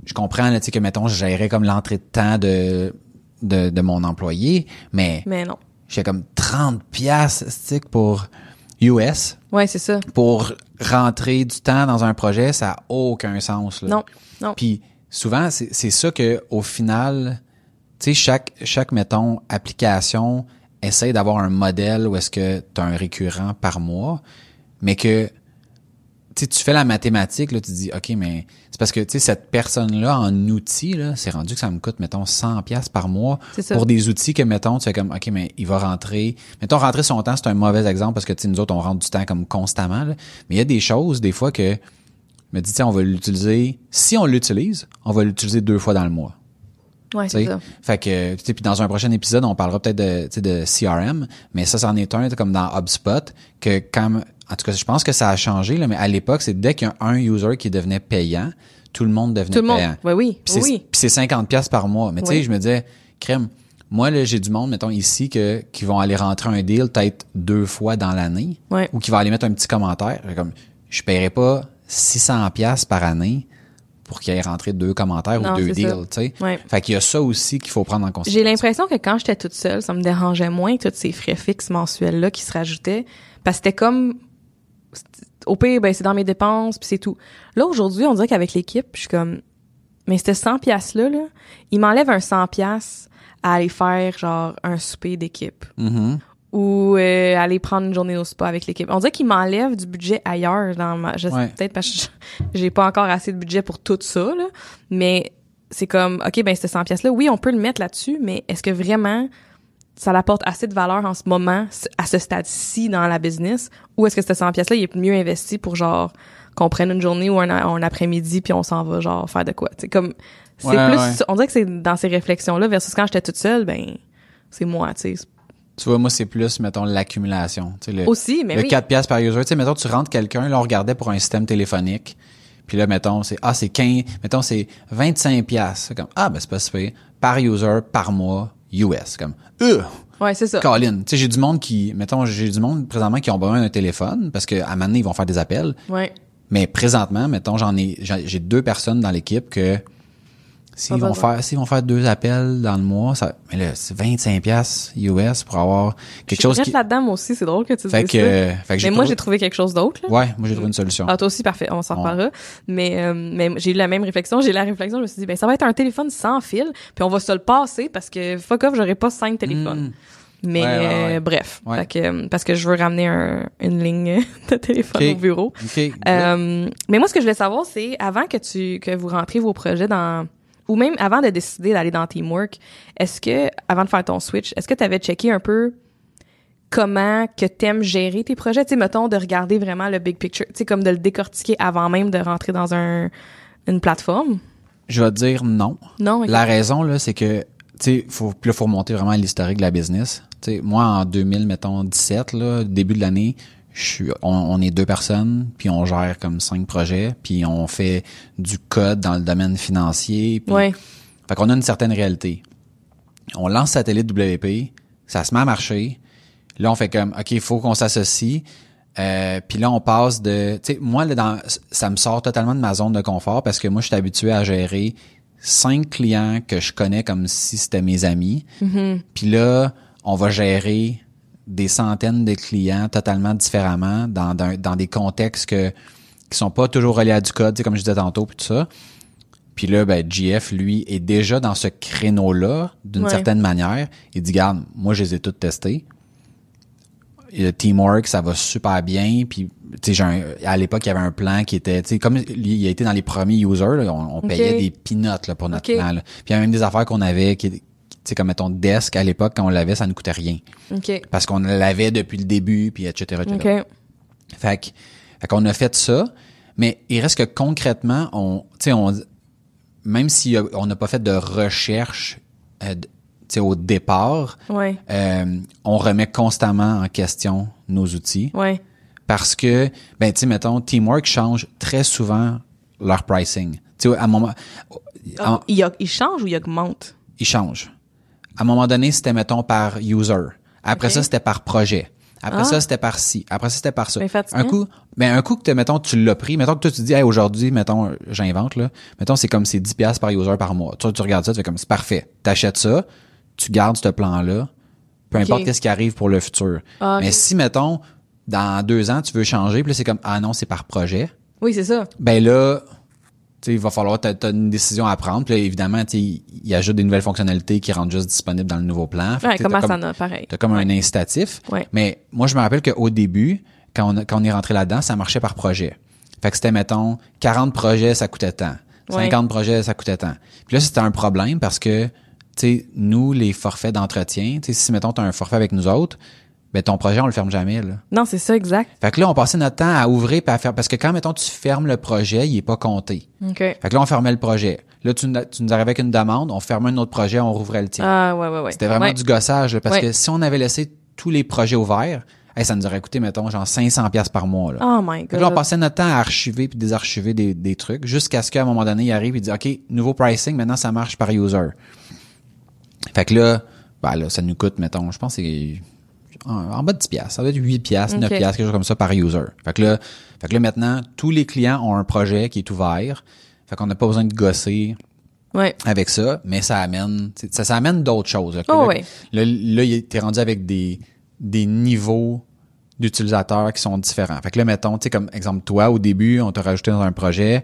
Je comprends là, tu sais que mettons je gérais comme l'entrée de temps de de, de mon employé, mais Mais non. j'ai comme 30 pièces stick pour US Ouais, c'est ça. pour rentrer du temps dans un projet, ça a aucun sens là. Non. Non. Puis souvent, c'est ça que au final, tu sais, chaque, chaque, mettons, application essaie d'avoir un modèle où est-ce que tu as un récurrent par mois, mais que tu sais, tu fais la mathématique, là, tu dis, OK, mais c'est parce que, tu sais, cette personne-là, en outil, c'est rendu que ça me coûte, mettons, 100 pièces par mois pour des outils que, mettons, tu fais comme, OK, mais il va rentrer. Mettons, rentrer son temps, c'est un mauvais exemple parce que, tu sais, nous autres, on rentre du temps comme constamment, là. Mais il y a des choses, des fois, que, me dis, tiens, on va l'utiliser. Si on l'utilise, on va l'utiliser deux fois dans le mois. Ouais, c'est ça. Fait que, tu sais, puis dans un prochain épisode, on parlera peut-être de, de CRM, mais ça, c'en est un, comme dans HubSpot, que quand, en tout cas, je pense que ça a changé, là, mais à l'époque, c'est dès qu'il y a un user qui devenait payant, tout le monde devenait Tout le monde. payant. Oui, oui. Puis c'est, oui. puis c'est 50 pièces par mois. Mais tu sais, Oui. je me disais, crème, moi, là, j'ai du monde, mettons, ici, que, qui vont aller rentrer un deal peut-être deux fois dans l'année. Ouais. Ou qui vont aller mettre un petit commentaire. Comme, je paierais pas 600 pièces par année pour qu'il y ait rentré deux commentaires Non, ou deux deals, tu sais. Ouais. Fait qu'il y a ça aussi qu'il faut prendre en J'ai considération. l'impression que quand j'étais toute seule, ça me dérangeait moins tous ces frais fixes mensuels là qui se rajoutaient parce que c'était comme au pire ben c'est dans mes dépenses puis c'est tout. Là aujourd'hui, on dirait qu'avec l'équipe, je suis comme mais c'était 100 pièces là là, il m'enlève un 100 pièces à aller faire genre un souper d'équipe Mhm. Ou euh, aller prendre une journée au spa avec l'équipe. On dirait qu'il m'enlève du budget ailleurs dans ma je sais Ouais. peut-être parce que j'ai pas encore assez de budget pour tout ça là, mais c'est comme OK ben ces 100 pièces là, oui, on peut le mettre là-dessus, mais est-ce que vraiment ça apporte assez de valeur en ce moment à ce stade-ci dans la business? Ou est-ce que ce 100 pièces là il est mieux investi pour genre qu'on prenne une journée ou un, un après-midi puis on s'en va genre faire de quoi? C'est comme c'est Ouais, plus ouais. on dirait que c'est dans ces réflexions là versus quand j'étais toute seule ben c'est moi, tu sais. Tu vois, moi, c'est plus, mettons, l'accumulation. Tu sais, le, Aussi, mais le oui. 4 piastres par user. Tu sais, mettons, tu rentres quelqu'un, là, on regardait pour un système téléphonique. Puis là, mettons, c'est, ah, c'est 15, mettons, c'est 25 piastres. C'est comme, ah, ben, c'est pas super. Par user, par mois, US. Comme, euh, Ouais, c'est ça. Colin. Tu sais, j'ai du monde qui, mettons, j'ai du monde présentement qui ont besoin d'un téléphone parce qu'à un moment donné, ils vont faire des appels. Ouais. Mais présentement, mettons, j'en ai, j'ai deux personnes dans l'équipe que s'ils vont besoin. faire, s'ils vont faire deux appels dans le mois, ça, mais là, c'est 25 piastres US pour avoir quelque Je chose qui, là-dedans, moi aussi. C'est drôle que tu dises fait que, euh, ça. fait que Mais moi, trouvé- j'ai trouvé quelque chose d'autre, là. Ouais, moi j'ai trouvé une solution. Ah, toi aussi, parfait. On s'en reparlera. Mais, euh, mais j'ai eu la même réflexion. J'ai eu la réflexion. Je me suis dit, ben, ça va être un téléphone sans fil. Puis on va se le passer parce que, fuck off, j'aurai pas cinq téléphones. Mm. Mais, Ouais, ouais, ouais. euh, bref. Ouais. Fait que, euh, parce que je veux ramener un, une ligne de téléphone au bureau. OK. good. Euh, mais moi, ce que je voulais savoir, c'est avant que tu que vous rentriez vos projets dans ou même avant de décider d'aller dans Teamwork, est-ce que avant de faire ton switch, est-ce que tu avais checké un peu comment que t'aimes gérer tes projets, tu sais mettons de regarder vraiment le big picture, tu sais comme de le décortiquer avant même de rentrer dans un une plateforme? Je vais te dire non. Non. La raison, là, c'est que, tu sais, faut, là, faut remonter vraiment à l'historique de la business. Tu sais, moi, en 2000, mettons, 17, là, début de l'année, je suis, on, on est deux personnes, puis on gère comme cinq projets, puis on fait du code dans le domaine financier. Puis, Ouais. Fait qu'on a une certaine réalité. On lance Satellite WP, ça se met à marcher. Là, on fait comme, OK, il faut qu'on s'associe. Euh, puis là, on passe de... Tu sais, moi, là, dans, ça me sort totalement de ma zone de confort parce que moi, je suis habitué à gérer cinq clients que je connais comme si c'était mes amis. Puis là, on va gérer des centaines de clients totalement différemment dans, dans, dans des contextes que, qui sont pas toujours reliés à du code, tu sais, comme je disais tantôt, puis tout ça. Puis là, ben, GF, lui, est déjà dans ce créneau-là, d'une Ouais. certaine manière. Il dit, garde, moi, je les ai toutes testés. Et le teamwork, ça va super bien. Puis, tu sais, à l'époque, il y avait un plan qui était, tu sais, comme il a été dans les premiers users, là, on, on payait des peanuts là, pour notre plan. là. Puis il y a même des affaires qu'on avait, qui, sais, comme mettons Desk, à l'époque, quand on l'avait, ça ne coûtait rien. Parce qu'on l'avait depuis le début, puis etc. etc. OK. Fait que, fait qu'on a fait ça, mais il reste que concrètement, on, on, même si euh, on n'a pas fait de recherche, euh, au départ, Ouais. euh, on remet constamment en question nos outils Ouais. parce que, ben, tu sais, mettons, Teamwork change très souvent leur pricing. Tu sais, à un moment, en- il, il change ou il augmente? Ils changent. À un moment donné, c'était, mettons, par user. Après ça, c'était par projet. Après Ah. ça, c'était par ci. Après ça, c'était par ça. Un coup, ben, un coup que, mettons, tu l'as pris, mettons que toi, tu dis, hey, aujourd'hui, mettons, j'invente, là. Mettons, c'est comme c'est 10 piastres par user par mois. Toi, tu regardes ça, tu fais comme, c'est parfait. T'achètes ça, tu gardes ce plan-là, peu importe qu'est-ce qui arrive pour le futur. Ah. Mais si, mettons, dans deux ans, tu veux changer, puis là, c'est comme, ah non, c'est par projet. Oui, c'est ça. Ben là, tu sais, il va falloir, t'as, une décision à prendre. Puis là, évidemment, tu il il ajoute des nouvelles fonctionnalités qui rendent juste disponibles dans le nouveau plan. Fait Ouais, tu comme t'as Asana, pareil. T'as comme un incitatif. Ouais. Mais moi, je me rappelle qu'au début, quand on, quand on est rentré là-dedans, ça marchait par projet. Fait que c'était, mettons, 40 projets, ça coûtait tant. Ouais. 50 projets, ça coûtait tant. Puis là, c'était un problème parce que, tu sais, nous, les forfaits d'entretien, tu sais, si, mettons, t'as un forfait avec nous autres, ben ton projet, on le ferme jamais, là. Non, c'est ça, exact. Fait que là, on passait notre temps à ouvrir puis à faire, parce que quand, mettons, tu fermes le projet, il est pas compté. OK. Fait que là, on fermait le projet. Là, tu, nous- tu nous arrivais avec une demande, on fermait un autre projet, on rouvrait le tien. Ah, ouais, ouais, ouais. C'était vraiment Ouais. du gossage, là, parce Ouais. que si on avait laissé tous les projets ouverts, hey, ça nous aurait coûté, mettons, genre 500 pièces par mois. Là. Oh my Fait que là, on god. passait notre temps à archiver puis désarchiver des, des trucs jusqu'à ce qu'à un moment donné, il arrive et dit OK, nouveau pricing, maintenant ça marche par user. Fait que là, ben là, ça nous coûte, mettons, je pense que c'est en, bas de 10 piastres. Ça doit être 8 piastres, 9 Ok. piastres, quelque chose comme ça par user. Fait que là, fait que là maintenant, tous les clients ont un projet qui est ouvert. Fait qu'on n'a pas besoin de gosser Ouais. avec ça, mais ça amène, ça, ça amène d'autres choses. là. Oh, là, ouais. là, là, t'es rendu avec des, des niveaux d'utilisateurs qui sont différents. Fait que là, mettons, tu sais, comme exemple, toi, au début, on t'a rajouté dans un projet.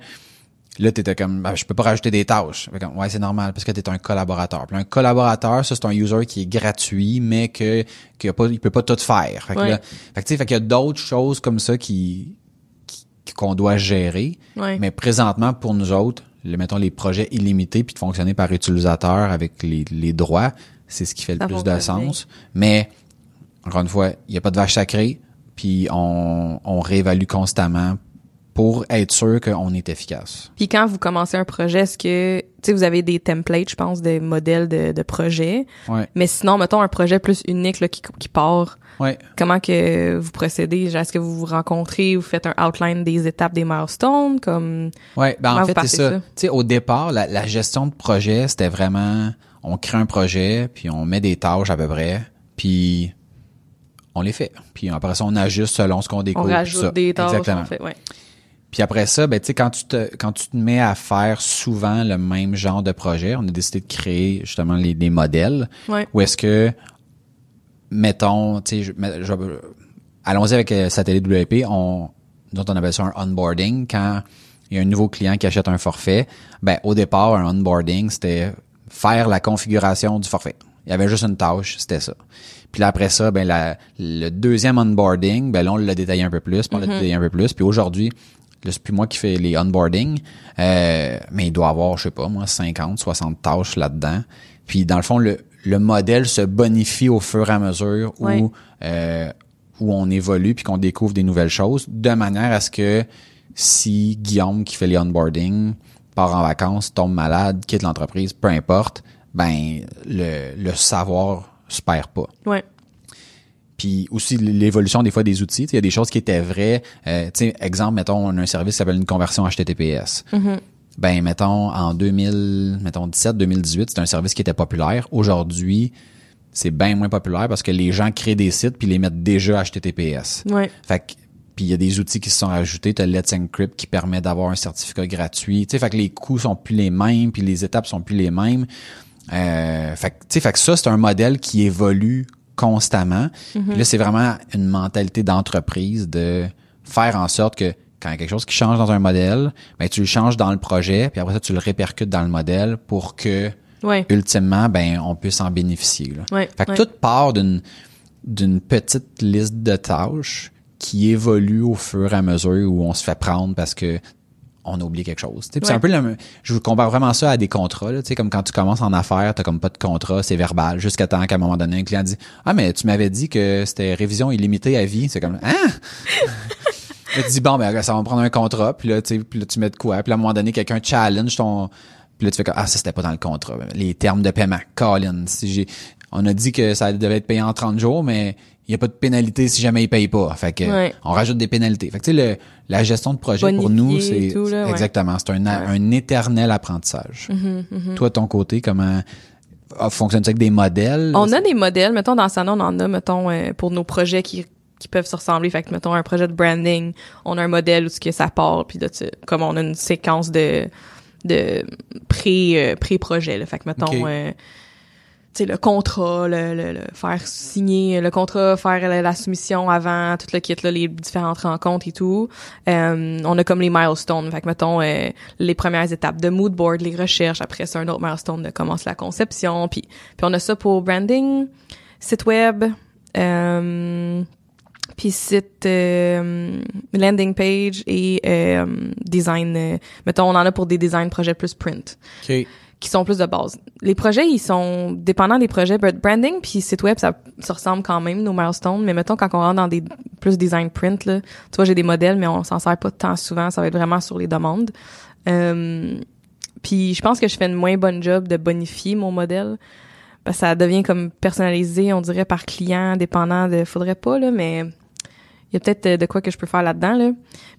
Là, t'étais comme, ben, je peux pas rajouter des tâches. Fait comme, ouais, c'est normal, parce que t'es un collaborateur. Puis un collaborateur, ça, c'est un user qui est gratuit, mais que, qu'il a pas, il peut pas tout faire. Fait que Ouais. là, fait que qu'il y a d'autres choses comme ça qui, qu'on doit gérer. Ouais. Mais présentement, pour nous autres, le, mettons les projets illimités puis de fonctionner par utilisateur avec les, les droits, c'est ce qui fait le Ça plus de sens. Mais, encore une fois, il n'y a pas de vache sacrée, puis on, on réévalue constamment pour être sûr qu'on est efficace. Puis quand vous commencez un projet, est-ce que, tu sais, vous avez des templates, je pense, des modèles de, de projet. Ouais. Mais sinon, mettons un projet plus unique là, qui, qui part. Ouais. Comment que vous procédez? Est-ce que vous vous rencontrez, vous faites un outline des étapes, des milestones, comme... Ouais, ben en fait, c'est ça. ça? Tu sais, au départ, la, la gestion de projet, c'était vraiment, on crée un projet, puis on met des tâches à peu près, puis on les fait. Puis après ça, on ajuste selon ce qu'on On découvre. tout rajoute ça. des tâches, Exactement. en fait, ouais. Puis après ça, ben tu sais quand tu te quand tu te mets à faire souvent le même genre de projet, on a décidé de créer justement les, des modèles Ouais. où est-ce que mettons, tu sais je- mais- je- allons-y avec euh, Satellite WP, on nous on appelle ça un onboarding quand il y a un nouveau client qui achète un forfait, ben au départ un onboarding c'était faire la configuration du forfait. Il y avait juste une tâche, c'était ça. Puis là, après ça, ben la, le deuxième onboarding, ben là, on l'a détaillé un peu plus, puis on l'a détaillé un peu plus. Puis aujourd'hui, c'est plus moi qui fais les onboarding, euh, mais il doit avoir, je sais pas, moi, 50, 60 tâches là-dedans. Puis dans le fond, le, le modèle se bonifie au fur et à mesure où, euh, où on évolue puis qu'on découvre des nouvelles choses, de manière à ce que si Guillaume qui fait les onboarding part en vacances, tombe malade, quitte l'entreprise, peu importe, ben le, le savoir se perd pas. Ouais. Puis aussi l'évolution des fois des outils. Il y a des choses qui étaient vraies. Euh, tu sais, exemple, mettons, on a un service qui s'appelle une conversion HTTPS. Ben, mettons, en 2000, mettons 17, 2018, c'était un service qui était populaire. Aujourd'hui, c'est bien moins populaire parce que les gens créent des sites puis les mettent déjà HTTPS. Ouais. Fait que puis il y a des outils qui se sont rajoutés, tu as Let's Encrypt qui permet d'avoir un certificat gratuit. Tu sais, fait que les coûts sont plus les mêmes, puis les étapes sont plus les mêmes. Euh, fait que tu sais, fait que ça c'est un modèle qui évolue constamment. Puis là c'est vraiment une mentalité d'entreprise de faire en sorte que quand il y a quelque chose qui change dans un modèle, ben tu le changes dans le projet, puis après ça tu le répercutes dans le modèle pour que Ouais. ultimement ben on puisse en bénéficier. Là. Ouais, Fait que ouais. tout part d'une d'une petite liste de tâches qui évolue au fur et à mesure où on se fait prendre parce que on a oublié quelque chose. Puis C'est Ouais. un peu le, je vous compare vraiment ça à des contrats. Là, Tu sais, comme quand tu commences en affaires, t'as comme pas de contrat, c'est verbal, jusqu'à temps qu'à un moment donné, un client dit Ah mais tu m'avais dit que c'était révision illimitée à vie. C'est comme Hein? Là, tu dis bon ben ça va me prendre un contrat, puis là, tu sais, puis là tu mets de quoi, puis là, à un moment donné, quelqu'un challenge ton. Puis là, tu fais comme Ah, ça c'était pas dans le contrat. Les termes de paiement. Colin, si j'ai. On a dit que ça devait être payé en 30 jours, mais il n'y a pas de pénalité si jamais il paye pas. Fait que Ouais. on rajoute des pénalités. Fait que tu sais, le- la gestion de projet pour nous, c'est ouais. exactement. C'est un, un éternel apprentissage. Mm-hmm, Toi, de ton côté, comment ah, fonctionne-ça avec des modèles? On a des modèles, mettons, dans Sana, on en a, mettons, euh, pour nos projets qui, qui peuvent se ressembler. Fait que, mettons, un projet de branding, on a un modèle où ce que ça part, puis là, tu- comme on a une séquence de, de pré, euh, pré-projet, là. Fait que, mettons, euh, le contrat, le, le, le- faire signer le contrat, faire la, la soumission avant, tout le kit, là, les différentes rencontres et tout. Euh, on a comme les milestones. Fait que, mettons, euh, les premières étapes de mood board, les recherches. Après, c'est un autre milestone de commence la conception. Puis, puis on a ça pour branding, site web, euh, puis site euh, landing page et euh, design. euh, mettons, on en a pour des designs projets plus print OK. Qui sont plus de base. Les projets, ils sont dépendants des projets. Branding puis site web, ça, ça ressemble quand même nos milestones. Mais mettons quand on rentre dans des plus design print là, tu vois, j'ai des modèles, mais on s'en sert pas tant souvent. Ça va être vraiment sur les demandes. Euh, puis je pense que je fais une moins bonne job de bonifier mon modèle. Ça devient comme personnalisé, on dirait, par client, dépendant de... Faudrait pas, là, mais... Il y a peut-être euh, de quoi que je peux faire là-dedans, là.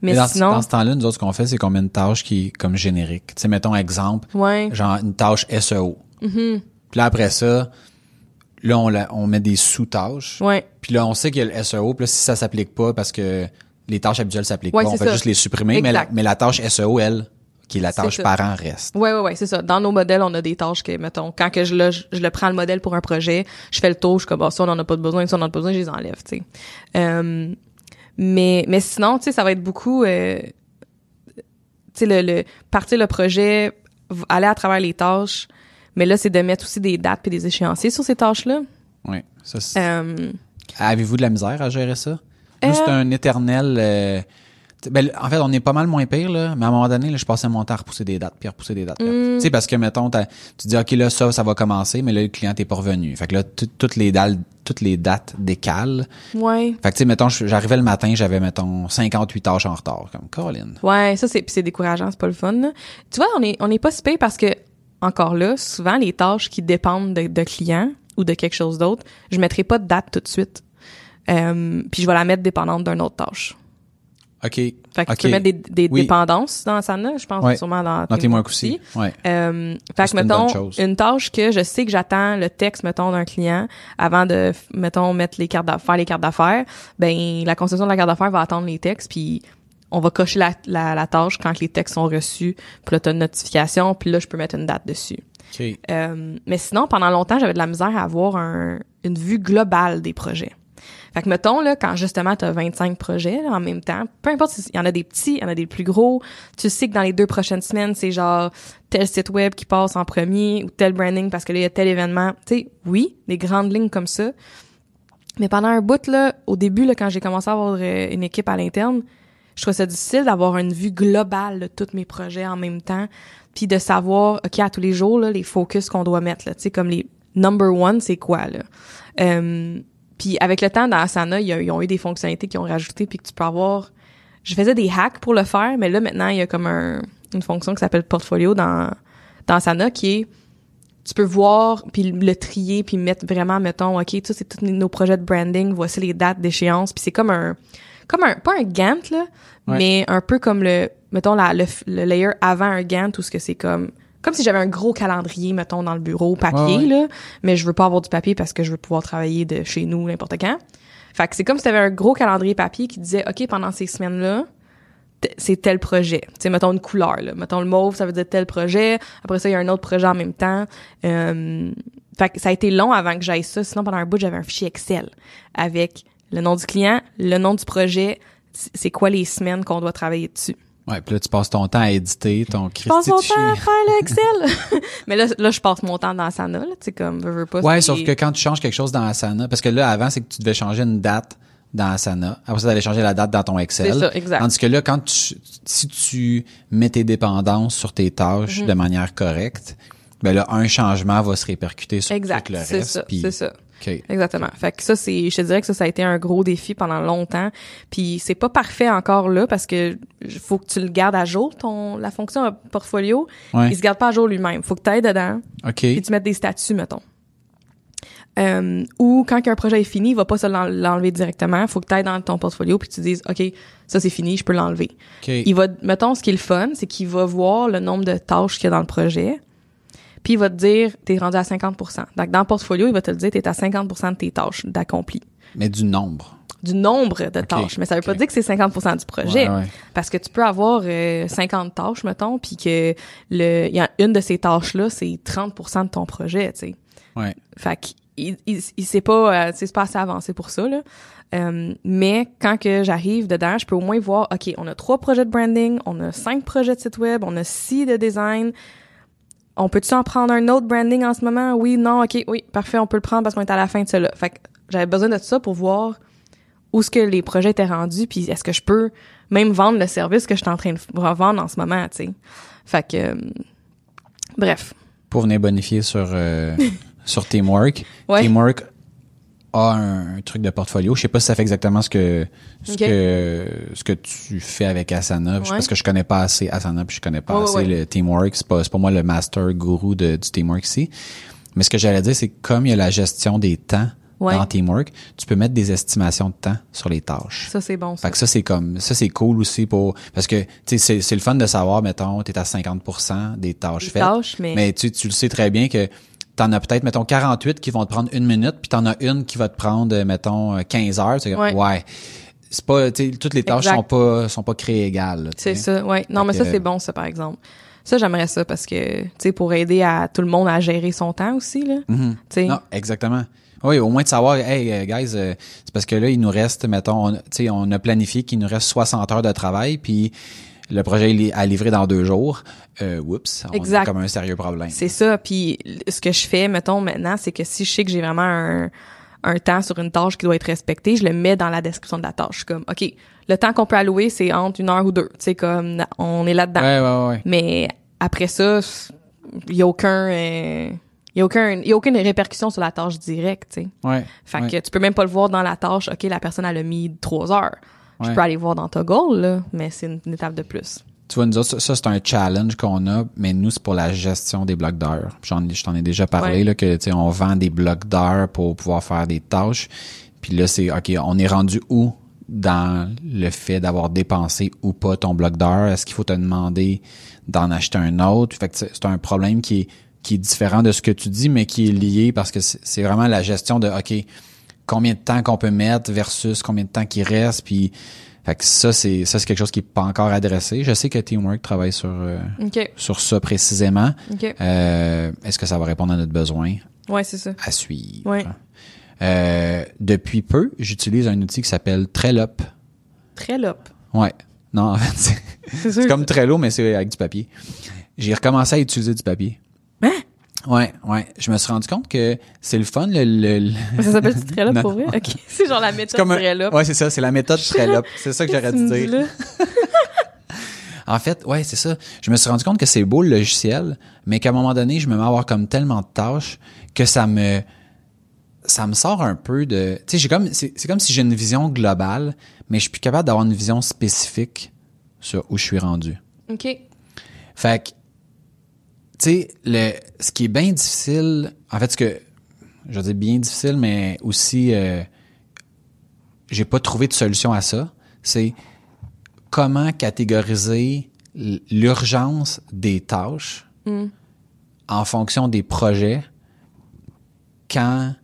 Mais dans, sinon... dans ce temps-là, nous autres, ce qu'on fait, c'est qu'on met une tâche qui est comme générique. Tu sais, mettons exemple, Ouais. genre une tâche SEO. Mhm. Puis là, après ça, là, on, la- on met des sous-tâches. Ouais. Puis là, on sait qu'il y a le SEO. Puis là, si ça s'applique pas parce que les tâches habituelles s'appliquent Ouais, pas, on ça. juste les supprimer. Mais la, mais la tâche SEO, elle, qui est la tâche parent, reste. Ouais, ouais, ouais, c'est ça. Dans nos modèles, on a des tâches que, mettons, quand que je le, je, je le prends le modèle pour un projet, je fais le tour, je suis comme, ça, on en a pas besoin, ça, on en a pas besoin, je les enlève, tu sais. Euh, mais, mais sinon, tu sais, ça va être beaucoup, euh, tu sais, le, le, partir le projet, aller à travers les tâches, mais là, c'est de mettre aussi des dates puis des échéanciers sur ces tâches-là. Oui. Ça, c'est- Euh, Avez-vous de la misère à gérer ça? Nous, Euh, c'est un éternel... ben, en fait, on est pas mal moins pire, là, mais à un moment donné, là, je passais mon temps à repousser des dates, puis à repousser des dates. Mm. Tu sais, parce que, mettons, tu dis, OK, là, ça, ça va commencer, mais là, le client t'est pas revenu. Fait que là, tout- toutes les dates, toutes les dates décalent. ouais. Fait que, tu sais, mettons, j'arrivais le matin, j'avais, mettons, 58 tâches en retard. Comme, Colin. Ouais, ça c'est c'est décourageant, c'est pas le fun. là. Tu vois, on est on est pas si pire parce que encore là, souvent les tâches qui dépendent de, de clients ou de quelque chose d'autre, je mettrai pas de date tout de suite. Euh, puis je vais la mettre dépendante d'une autre tâche. OK. Fait que tu peux mettre des, des Oui. dépendances dans Asana, je pense Ouais. sûrement dans, Dans Teamwork aussi. Ouais. Euh, fait que une mettons une tâche que je sais que j'attends le texte mettons d'un client avant de mettons mettre les cartes d'affaires, faire les cartes d'affaires, ben la conception de la carte d'affaires va attendre les textes puis on va cocher la, la, la tâche quand les textes sont reçus, puis là t'as une notification, puis là je peux mettre une date dessus. OK. Euh, mais sinon pendant longtemps, j'avais de la misère à avoir un, une vue globale des projets. Fait que mettons là quand justement tu as 25 projets là, en même temps, peu importe s'il y en a des petits, il y en a des plus gros, tu sais que dans les deux prochaines semaines, c'est genre tel site web qui passe en premier ou tel branding parce que là il y a tel événement. Tu sais, oui, des grandes lignes comme ça. Mais pendant un bout là, au début là quand j'ai commencé à avoir euh, une équipe à l'interne, je trouvais ça difficile d'avoir une vue globale de tous mes projets en même temps, puis de savoir OK à tous les jours là les focus qu'on doit mettre là, tu sais comme les number one, c'est quoi là? Euh, puis avec le temps dans Asana, ils ont eu des fonctionnalités qui ont rajouté puis que tu peux avoir je faisais des hacks pour le faire, mais là maintenant il y a comme un, une fonction qui s'appelle portfolio dans dans Asana qui est tu peux voir puis le trier puis mettre vraiment mettons OK, ça c'est tous nos projets de branding, voici les dates d'échéance, puis c'est comme un comme un pas un Gantt là, Ouais. mais un peu comme le mettons la le, le layer avant un Gantt où ce que c'est comme comme si j'avais un gros calendrier mettons dans le bureau papier Ouais, là, mais je veux pas avoir du papier parce que je veux pouvoir travailler de chez nous n'importe quand. Fait que c'est comme si t'avais un gros calendrier papier qui disait OK pendant ces semaines-là, c'est tel projet. Tu sais, mettons une couleur, là. Mettons le mauve, ça veut dire tel projet. Après ça, il y a un autre projet en même temps. Euh, fait que ça a été long avant que j'aille ça. Sinon, pendant un bout, j'avais un fichier Excel avec le nom du client, le nom du projet, c'est quoi les semaines qu'on doit travailler dessus? Ouais, puis là, tu passes ton temps à éditer ton Je passe Christy mon temps à faire le Excel. Mais là, là, je passe mon temps dans Asana, là. Tu sais, comme, veux, veux pas. Ouais, c'est- sauf que quand tu changes quelque chose dans Asana, parce que là, avant, c'est que tu devais changer une date dans Asana. Après ça, t'allais changer la date dans ton Excel. C'est ça, exact. Tandis que là, quand tu, si tu mets tes dépendances sur tes tâches Mhm. de manière correcte, ben là, un changement va se répercuter sur Exact. tout le C'est reste. ça, puis- c'est ça. OK. Exactement. Fait que ça, c'est, je te dirais que ça, ça a été un gros défi pendant longtemps. Puis c'est pas parfait encore là parce que faut que tu le gardes à jour, ton, la fonction portfolio. Ouais. Il se garde pas à jour lui-même. Faut que tu ailles dedans OK. puis tu mettes des statuts, mettons. Euh, ou quand un projet est fini, il va pas se l'en- l'enlever directement. Faut que tu ailles dans ton portfolio puis tu dises, OK, ça c'est fini, je peux l'enlever. OK. Il va, mettons, ce qui est le fun, c'est qu'il va voir le nombre de tâches qu'il y a dans le projet, puis il va te dire, t'es rendu à 50% Donc, dans le portfolio, il va te le dire, t'es à 50% de tes tâches d'accompli. Mais du nombre. Du nombre de tâches. Mais ça veut pas dire que c'est 50% du projet. Ouais, ouais. Parce que tu peux avoir euh, 50 tâches, mettons, puis que le, il y a une de ces tâches-là, c'est 30% de ton projet, tu sais. Ouais. Fait qu'il il, il sait pas, euh, c'est pas assez avancé pour ça, là. Euh, mais quand que j'arrive dedans, je peux au moins voir, OK, on a trois projets de branding, on a cinq projets de site web, on a six de design. On peut-tu en prendre un autre branding en ce moment? Oui, non, OK, oui, parfait, on peut le prendre parce qu'on est à la fin de cela. Fait que j'avais besoin de ça pour voir où est-ce que les projets étaient rendus, puis est-ce que je peux même vendre le service que je suis en train de f- vendre en ce moment, tu sais. Fait que, euh, bref. Pour venir bonifier sur, euh, sur Teamwork. Ouais. Teamwork a un, truc de portfolio. Je sais pas si ça fait exactement ce que ce que ce que tu fais avec Asana. Ouais. Parce que je connais pas assez Asana puis je connais pas assez ouais. le Teamwork. C'est pas c'est pas moi le master guru de, du Teamwork ici. Mais ce que j'allais dire, c'est que comme il y a la gestion des temps Ouais. dans Teamwork, tu peux mettre des estimations de temps sur les tâches. Ça, c'est bon, ça. Fait que ça, c'est comme, ça, c'est cool aussi pour, parce que, tu sais, c'est, c'est le fun de savoir, mettons, t'es à 50% des tâches Des faites. tâches, mais- tu, tu le sais très bien que t'en as peut-être, mettons, 48 qui vont te prendre une minute, puis t'en as une qui va te prendre, euh, mettons, euh, 15 heures. C'est comme, Ouais. ouais. C'est pas, toutes les tâches Exact. sont pas, sont pas créées égales, C'est ça, ouais. Non, Fait mais ça, c'est bon, ça, par exemple. Ça, j'aimerais ça parce que, tu sais, pour aider à tout le monde à gérer son temps aussi, là. Sais. Non, exactement. Oui, au moins de savoir, hey, euh, guys, euh, c'est parce que là, il nous reste, mettons, on, tu sais, on a planifié qu'il nous reste 60 heures de travail, puis le projet est à livrer dans deux jours. Euh, oups, on Exact. a comme un sérieux problème. C'est ça. Puis ce que je fais, mettons, maintenant, c'est que si je sais que j'ai vraiment un, un temps sur une tâche qui doit être respectée, je le mets dans la description de la tâche. Je suis comme, OK, le temps qu'on peut allouer, c'est entre une heure ou deux. Tu sais, comme, on est là-dedans. Ouais, ouais, ouais. Mais après ça, il y a aucun... euh, il y a aucun, y a aucune répercussion sur la tâche directe, tu sais. Ouais. Fait ouais. que tu peux même pas le voir dans la tâche. OK, la personne, elle a mis trois heures. Je peux aller voir dans ta goal, là, mais c'est une, une étape de plus. Tu vois, nous autres, ça, ça, c'est un challenge qu'on a, mais nous, c'est pour la gestion des blocs d'heures. J'en, je t'en ai déjà parlé, Ouais. là, que, tu sais, on vend des blocs d'heures pour pouvoir faire des tâches. Puis là, c'est, OK, on est rendu où dans le fait d'avoir dépensé ou pas ton bloc d'heures? Est-ce qu'il faut te demander d'en acheter un autre? Fait que c'est un problème qui est, qui est différent de ce que tu dis, mais qui est lié parce que c'est c'est vraiment la gestion de, OK, combien de temps qu'on peut mettre versus combien de temps qui reste, puis fait que ça c'est ça c'est quelque chose qui est pas encore adressé. Je sais que Teamwork travaille sur euh, sur ça précisément. Euh, Est-ce que ça va répondre à notre besoin? Ouais, c'est ça. à suivre Ouais. Euh, depuis peu, j'utilise un outil qui s'appelle Trello. Très lop. Ouais. Non, en fait, c'est comme Trello, mais c'est avec du papier. J'ai recommencé à utiliser du papier. Ouais, ouais. Je me suis rendu compte que c'est le fun, le, le- le- Ça s'appelle Non. pour vrai? OK. C'est genre la méthode comme un-. Ouais, c'est ça, c'est la méthode Trello. C'est ça que j'aurais dû dire. En fait, ouais, c'est ça. Je me suis rendu compte que c'est beau le logiciel, mais qu'à un moment donné, je me mets à avoir comme tellement de tâches que ça me ça me sort un peu de tu sais, j'ai comme c'est c'est comme si j'ai une vision globale, mais je suis plus capable d'avoir une vision spécifique sur où je suis rendu. OK. Fait que tu sais, le ce qui est bien difficile, en fait ce que je veux dire bien difficile mais aussi euh, j'ai pas trouvé de solution à ça, c'est comment catégoriser l'urgence des tâches Mm. en fonction des projets quand,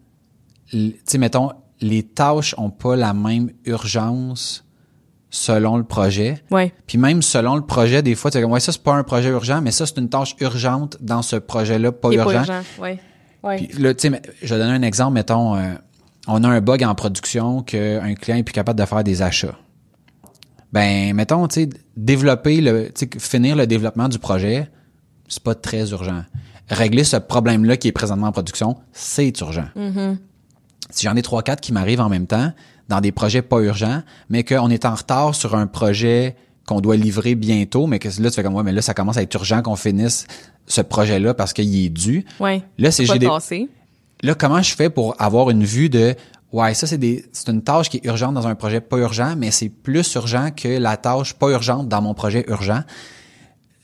tu sais, mettons, les tâches ont pas la même urgence selon le projet. Ouais. Puis même selon le projet, des fois, tu sais, comme, ouais, ça, c'est pas un projet urgent, mais ça, c'est une tâche urgente dans ce projet-là, pas urgent. pas urgent. Ouais. Ouais. Puis là, tu sais, je vais donner un exemple, mettons, euh, on a un bug en production qu'un client est plus capable de faire des achats. Ben, mettons, tu sais, développer le, tu sais, finir le développement du projet, c'est pas très urgent. Régler ce problème-là qui est présentement en production, c'est urgent. Si j'en ai trois, quatre qui m'arrivent en même temps, dans des projets pas urgents, mais qu'on est en retard sur un projet qu'on doit livrer bientôt, mais que là, tu fais comme, ouais, mais là, ça commence à être urgent qu'on finisse ce projet-là parce qu'il est dû. Ouais. Là, c'est j'ai des, là, comment je fais pour avoir une vue de ouais, ça c'est des c'est une tâche qui est urgente dans un projet pas urgent, mais c'est plus urgent que la tâche pas urgente dans mon projet urgent?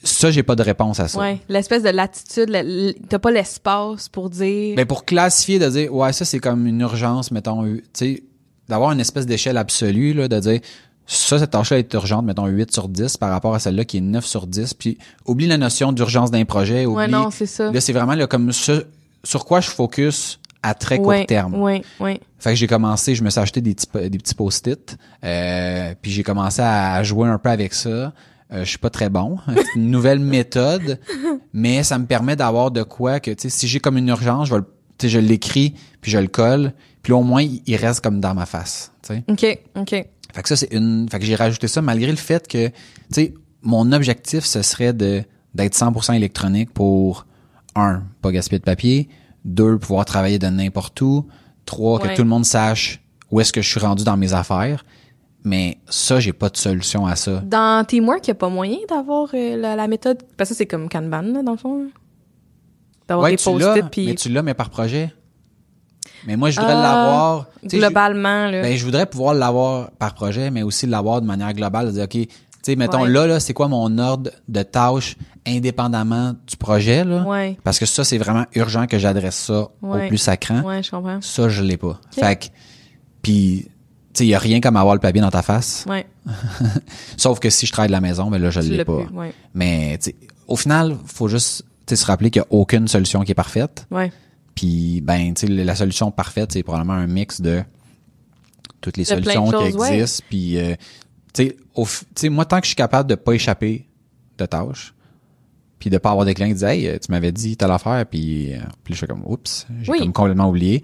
Ça, j'ai pas de réponse à ça. Ouais. L'espèce de latitude, t'as pas l'espace pour dire. Mais pour classifier, de dire ouais, ça c'est comme une urgence, mettons, tu sais, d'avoir une espèce d'échelle absolue, là, de dire ça, cette tâche-là est urgente, mettons 8 sur 10 par rapport à celle-là qui est 9 sur 10. Puis oublie la notion d'urgence d'un projet. Oublie, ouais, non, c'est ça. Là, c'est vraiment là, comme ce, sur quoi je focus à très court ouais, terme. Ouais, ouais. Fait que j'ai commencé, je me suis acheté des petits, des petits post-it, euh, puis j'ai commencé à jouer un peu avec ça. Euh, je suis pas très bon. C'est une nouvelle méthode, mais ça me permet d'avoir de quoi que, tu sais, si j'ai comme une urgence, je vais le- je l'écris, puis je le colle, puis là, au moins, il reste comme dans ma face. OK, OK. Fait que ça, c'est une. Fait que j'ai rajouté ça malgré le fait que, tu sais, mon objectif, ce serait de d'être 100% électronique pour un, pas gaspiller de papier, deux, pouvoir travailler de n'importe où, trois, que tout le monde sache où est-ce que je suis rendu dans mes affaires. Mais ça, j'ai pas de solution à ça. Dans Teamwork, il n'y a pas moyen d'avoir euh, la, la méthode? Parce que ça, c'est comme Kanban, là, dans le fond. là. D'avoir Ouais, des post-it, puis mais tu l'as, mais par projet. Mais moi, je voudrais Ah, l'avoir. je- globalement, là. Ben, je voudrais pouvoir l'avoir par projet, mais aussi l'avoir de manière globale, de dire, OK, Tu sais, mettons, Ouais. là, là, c'est quoi mon ordre de tâches indépendamment du projet, là? Ouais. Parce que ça, c'est vraiment urgent que j'adresse ça Ouais. au plus sacrant. Ouais, je comprends. Ça, je l'ai pas. Fait que, puis, tu sais, il y a rien comme avoir le papier dans ta face. Ouais. Sauf que si je travaille de la maison, ben là, je l'ai pas. plus. Mais, tu sais, au final, faut juste, tu se rappeler qu'il y a aucune solution qui est parfaite. Ouais. Puis, ben, tu sais, la solution parfaite, c'est probablement un mix de toutes les De solutions qui existent. Puis, euh, tu sais, moi, tant que je suis capable de pas échapper de tâches, puis de pas avoir des clients qui disent, hey, tu m'avais dit telle affaire, puis, euh, puis je fais comme, oups, j'ai Oui. comme complètement oublié.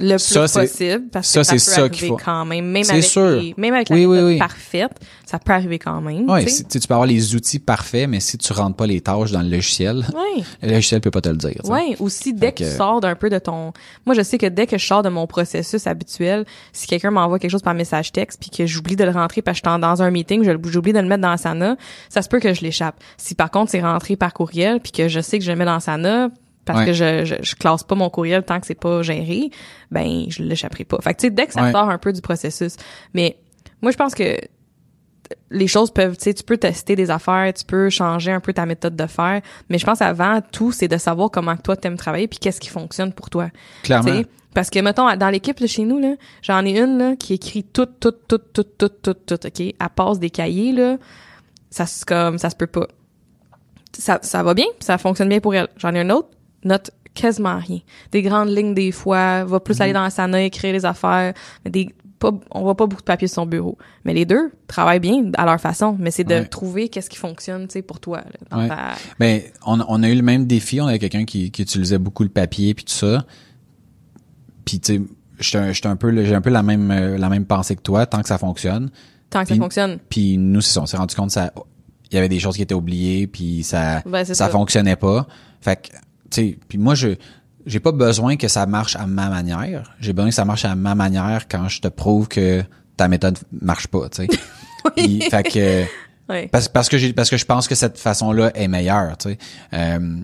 Le plus possible parce ça, que ça, peut ça arriver qu'il faut. quand même même avec sûr. les- même avec la Oui, oui, méthode oui. parfaite ça peut arriver quand même Ouais, tu sais. si- tu peux avoir les outils parfaits, mais si tu rentres pas les tâches dans le logiciel, le logiciel peut pas te le dire. Ouais, aussi dès que tu sors d'un peu de ton moi je sais que dès que je sors de mon processus habituel, si quelqu'un m'envoie quelque chose par message texte puis que j'oublie de le rentrer parce que je suis dans un meeting, je- j'oublie de le mettre dans Asana, ça se peut que je l'échappe. Si par contre c'est rentré par courriel puis que je sais que je le mets dans Asana parce Ouais. que je, je je classe pas mon courriel tant que c'est pas géré, ben je l'échapperai pas. Fait que tu sais dès que ça Ouais. sort un peu du processus, mais moi je pense que les choses peuvent, tu sais, tu peux tester des affaires, tu peux changer un peu ta méthode de faire, mais je pense avant tout, c'est de savoir comment toi t'aimes travailler puis qu'est-ce qui fonctionne pour toi. Clairement. Parce que mettons dans l'équipe chez nous là, j'en ai une là qui écrit tout tout tout tout tout tout tout, OK, elle passe des cahiers là, ça se comme ça se peut pas. Ça ça va bien, ça fonctionne bien pour elle. J'en ai une autre, note quasiment rien. Des grandes lignes des fois, va plus Mhm. aller dans la sana écrire les affaires, mais des pas, on voit pas beaucoup de papier sur son bureau. Mais les deux travaillent bien à leur façon, mais c'est de Ouais. trouver qu'est-ce qui fonctionne, tu sais, pour toi. là, dans Ouais. ta- Ben, on, on a eu le même défi. On avait quelqu'un qui, qui utilisait beaucoup le papier puis tout ça. Puis tu sais, j'étais un, peu, j'ai un peu la même, la même pensée que toi, tant que ça fonctionne. Tant que ça fonctionne. Puis nous, c'est ça, on s'est rendu compte ça, il y avait des choses qui étaient oubliées, puis ça, Ben, ça, ça. fonctionnait pas. Fait que, sais, puis moi, je, j'ai pas besoin que ça marche à ma manière. J'ai besoin que ça marche à ma manière quand je te prouve que ta méthode marche pas, tu sais. Puis, fait que, parce, parce que j'ai, parce que je pense que cette façon-là est meilleure, tu sais. Euh,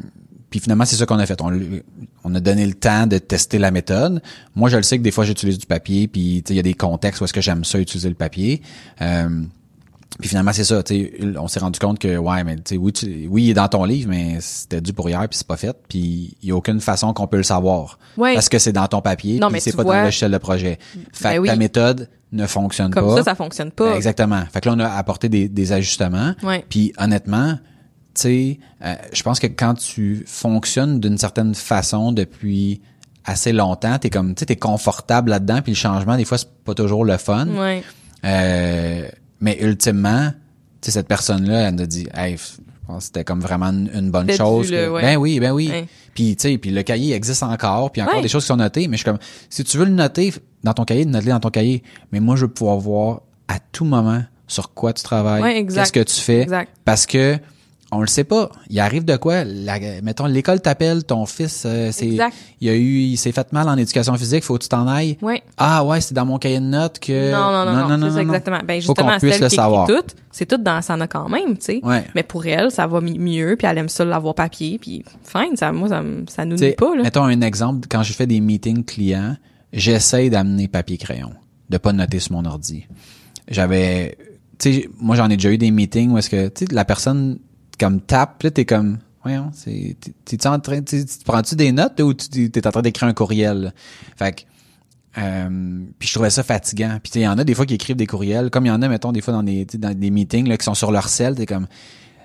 puis finalement, c'est ça qu'on a fait. On, on a donné le temps de tester la méthode. Moi, je le sais que des fois, j'utilise du papier, puis tu sais, il y a des contextes où est-ce que j'aime ça utiliser le papier. Euh, puis finalement, c'est ça. tu sais, On s'est rendu compte que ouais, mais tu sais, oui, tu- oui, il est dans ton livre, mais c'était dû pour hier, puis c'est pas fait. Puis il y a aucune façon qu'on peut le savoir. Ouais. Parce que c'est dans ton papier, Non, puis c'est pas dans le logiciel de projet. Fait Ben que ta oui. méthode ne fonctionne Comme pas. ça, ça fonctionne pas. Ben, exactement. Fait que là, on a apporté des, des ajustements. Ouais. Puis honnêtement, tu sais, euh, je pense que quand tu fonctionnes d'une certaine façon depuis assez longtemps, t'es comme, tu sais, t'es confortable là-dedans. Puis le changement, des fois, c'est pas toujours le fun. Ouais. Euh, mais ultimement, tu sais, cette personne-là, elle nous a dit, hey, f- je pense que c'était comme vraiment une, bonne chose. que- ouais. Ben oui, ben oui. Ouais. Puis, tu sais, puis le cahier existe encore, puis encore Ouais. des choses qui sont notées, mais je suis comme, si tu veux le noter dans ton cahier, note-le dans ton cahier. Mais moi, je veux pouvoir voir à tout moment sur quoi tu travailles, qu'est-ce que tu fais, Exact. parce que on le sait pas. Il arrive de quoi? La- Mettons, l'école t'appelle, ton fils, euh, c'est, il a eu, il s'est fait mal en éducation physique, faut que tu t'en ailles. Ouais. Ah ouais, c'est dans mon cahier de notes que. non, non, non, non, c'est ça, exactement. Ben, Faut justement, puisse celle le qui savoir. écrit tout, c'est tout dans Sana quand même, tu sais. Ouais. Mais pour elle, ça va mi- mieux, puis elle aime ça l'avoir papier, puis fine, ça, moi, ça, me- ça nous nuit pas, là. Mettons un exemple, quand je fais des meetings clients, j'essaye d'amener papier-crayon, de pas noter sur mon ordi. J'avais, tu sais, moi j'en ai déjà eu des meetings où est-ce que, tu sais, la personne comme tape, puis là t'es comme, voyons, c'est, t'es- t'es-tu en train, tu tu prends-tu des notes ou tu t'es en train d'écrire un courriel? là? Fait que, euh, puis je trouvais ça fatigant. Puis il y en a des fois qui écrivent des courriels, comme il y en a, mettons, des fois dans des, dans des meetings là, qui sont sur leur sel, t'es comme,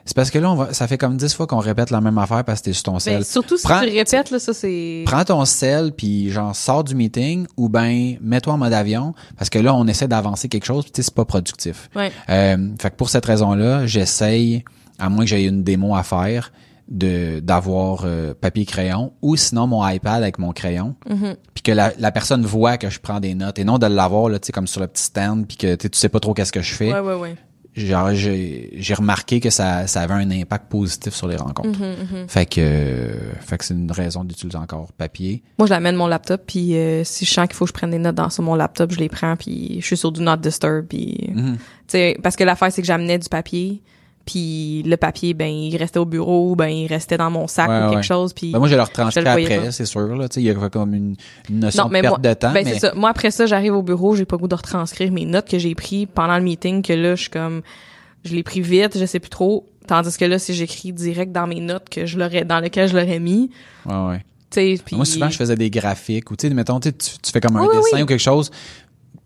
c'est parce que là, on va, ça fait comme dix fois qu'on répète la même affaire parce que t'es sur ton Ben, sel. surtout si Prends- tu répètes, là, ça, c'est... prends ton sel puis genre sors du meeting ou ben mets-toi en mode avion parce que là on essaie d'avancer quelque chose puis c'est pas productif. Ouais. Euh, fait que pour cette raison-là, j'essaye à moins que j'aie une démo à faire de d'avoir euh, papier crayon ou sinon mon iPad avec mon crayon Mm-hmm. puis que la, la personne voit que je prends des notes et non de l'avoir là tu sais comme sur le petit stand puis que tu sais, pas trop qu'est-ce que je fais. Ouais, ouais, ouais. Genre j'ai remarqué que ça ça avait un impact positif sur les rencontres. Fait que euh, fait que c'est une raison d'utiliser encore papier. Moi, je l'amène mon laptop, puis euh, si je sens qu'il faut que je prenne des notes dans sur mon laptop, je les prends, puis je suis sur Do Not Disturb, puis... Mhm. Tu sais, parce que l'affaire, c'est que j'amenais du papier, puis le papier, ben, il restait au bureau, ben, il restait dans mon sac Ouais, ou quelque ouais. chose, puis... Ben moi, je le retranscris après, c'est sûr. Là, Tu sais, il y a comme une, une notion non, de perte moi, de temps. ben, mais c'est ça. Moi, après ça, j'arrive au bureau, j'ai pas le goût de retranscrire mes notes que j'ai prises pendant le meeting, que là, je suis comme... je l'ai pris vite, je sais plus trop. Tandis que là, si j'écris direct dans mes notes que je l'aurais, dans lequel je l'aurais mis, Ouais, ouais. puis Moi, souvent, je faisais des graphiques ou, tu sais, mettons, tu, sais, tu tu fais comme un Oui, dessin oui. ou quelque chose,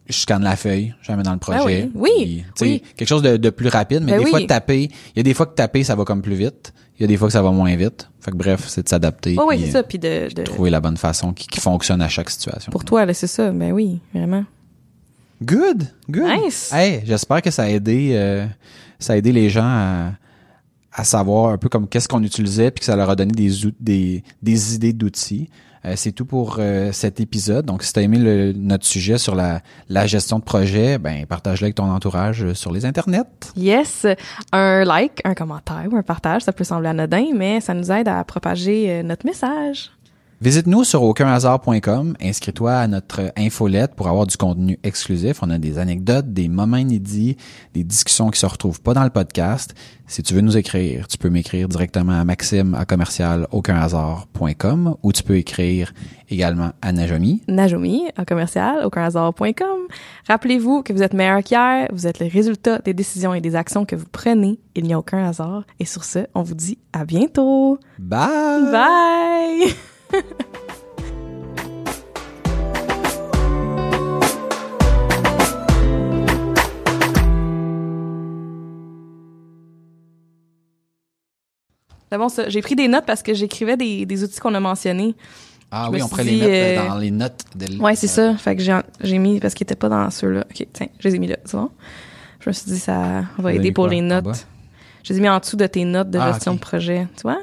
je scanne la feuille, je la mets dans le projet. Ah oui. Oui. puis, Oui. quelque chose de, de plus rapide, mais Ben des fois, oui. taper, il y a des fois que taper, ça va comme plus vite. Il y a des fois que ça va moins vite. Fait que bref, c'est de s'adapter. Oh, oui, c'est ça. Puis de, de- euh, Trouver la bonne façon qui, qui fonctionne à chaque situation. pour toi, là, c'est ça. Ben oui, vraiment. Good, good. Nice. Hey, j'espère que ça a aidé, euh, ça a aidé les gens à, à savoir un peu comme qu'est-ce qu'on utilisait puis que ça leur a donné des, des, des idées d'outils. Euh, c'est tout pour euh, cet épisode. Donc, si tu as aimé le- notre sujet sur la, la gestion de projet, ben partage-le avec ton entourage euh, sur les internets. Yes, un like, un commentaire ou un partage, ça peut sembler anodin, mais ça nous aide à propager euh, notre message. Visite-nous sur aucunhasard.com, inscris-toi à notre infolette pour avoir du contenu exclusif. On a des anecdotes, des moments inédits, des discussions qui se retrouvent pas dans le podcast. Si tu veux nous écrire, tu peux m'écrire directement à maxime à commercial aucunhasard.com ou tu peux écrire également à Najomi. Najomi, en commercial, aucunhasard.com. Rappelez-vous que vous êtes meilleur qu'hier, vous êtes le résultat des décisions et des actions que vous prenez. Il n'y a aucun hasard. Et sur ce, on vous dit à bientôt. Bye! Bye! Bon. J'ai pris des notes parce que j'écrivais des, des outils qu'on a mentionnés. Ah Je oui, on pourrait les dit, mettre euh, dans les notes. De Ouais, c'est ça. Fait que j'ai, mis parce qu'ils étaient pas dans ceux-là. OK, tiens, je les ai mis là, c'est bon? Je me suis dit, ça va aider pour les notes. Je les ai mis en dessous de tes notes de Ah, gestion de projet. Tu vois?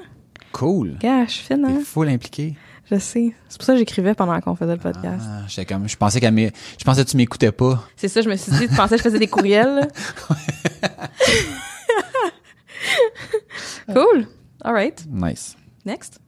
Cool. Gars, je suis fine, hein? T'es full impliqué. Je sais. C'est pour ça que j'écrivais pendant qu'on faisait le podcast. Ah, j'étais comme, je pensais qu'elle je pensais que tu m'écoutais pas. C'est ça, je me suis dit, tu pensais que je faisais des courriels? cool. All right. Nice. Next.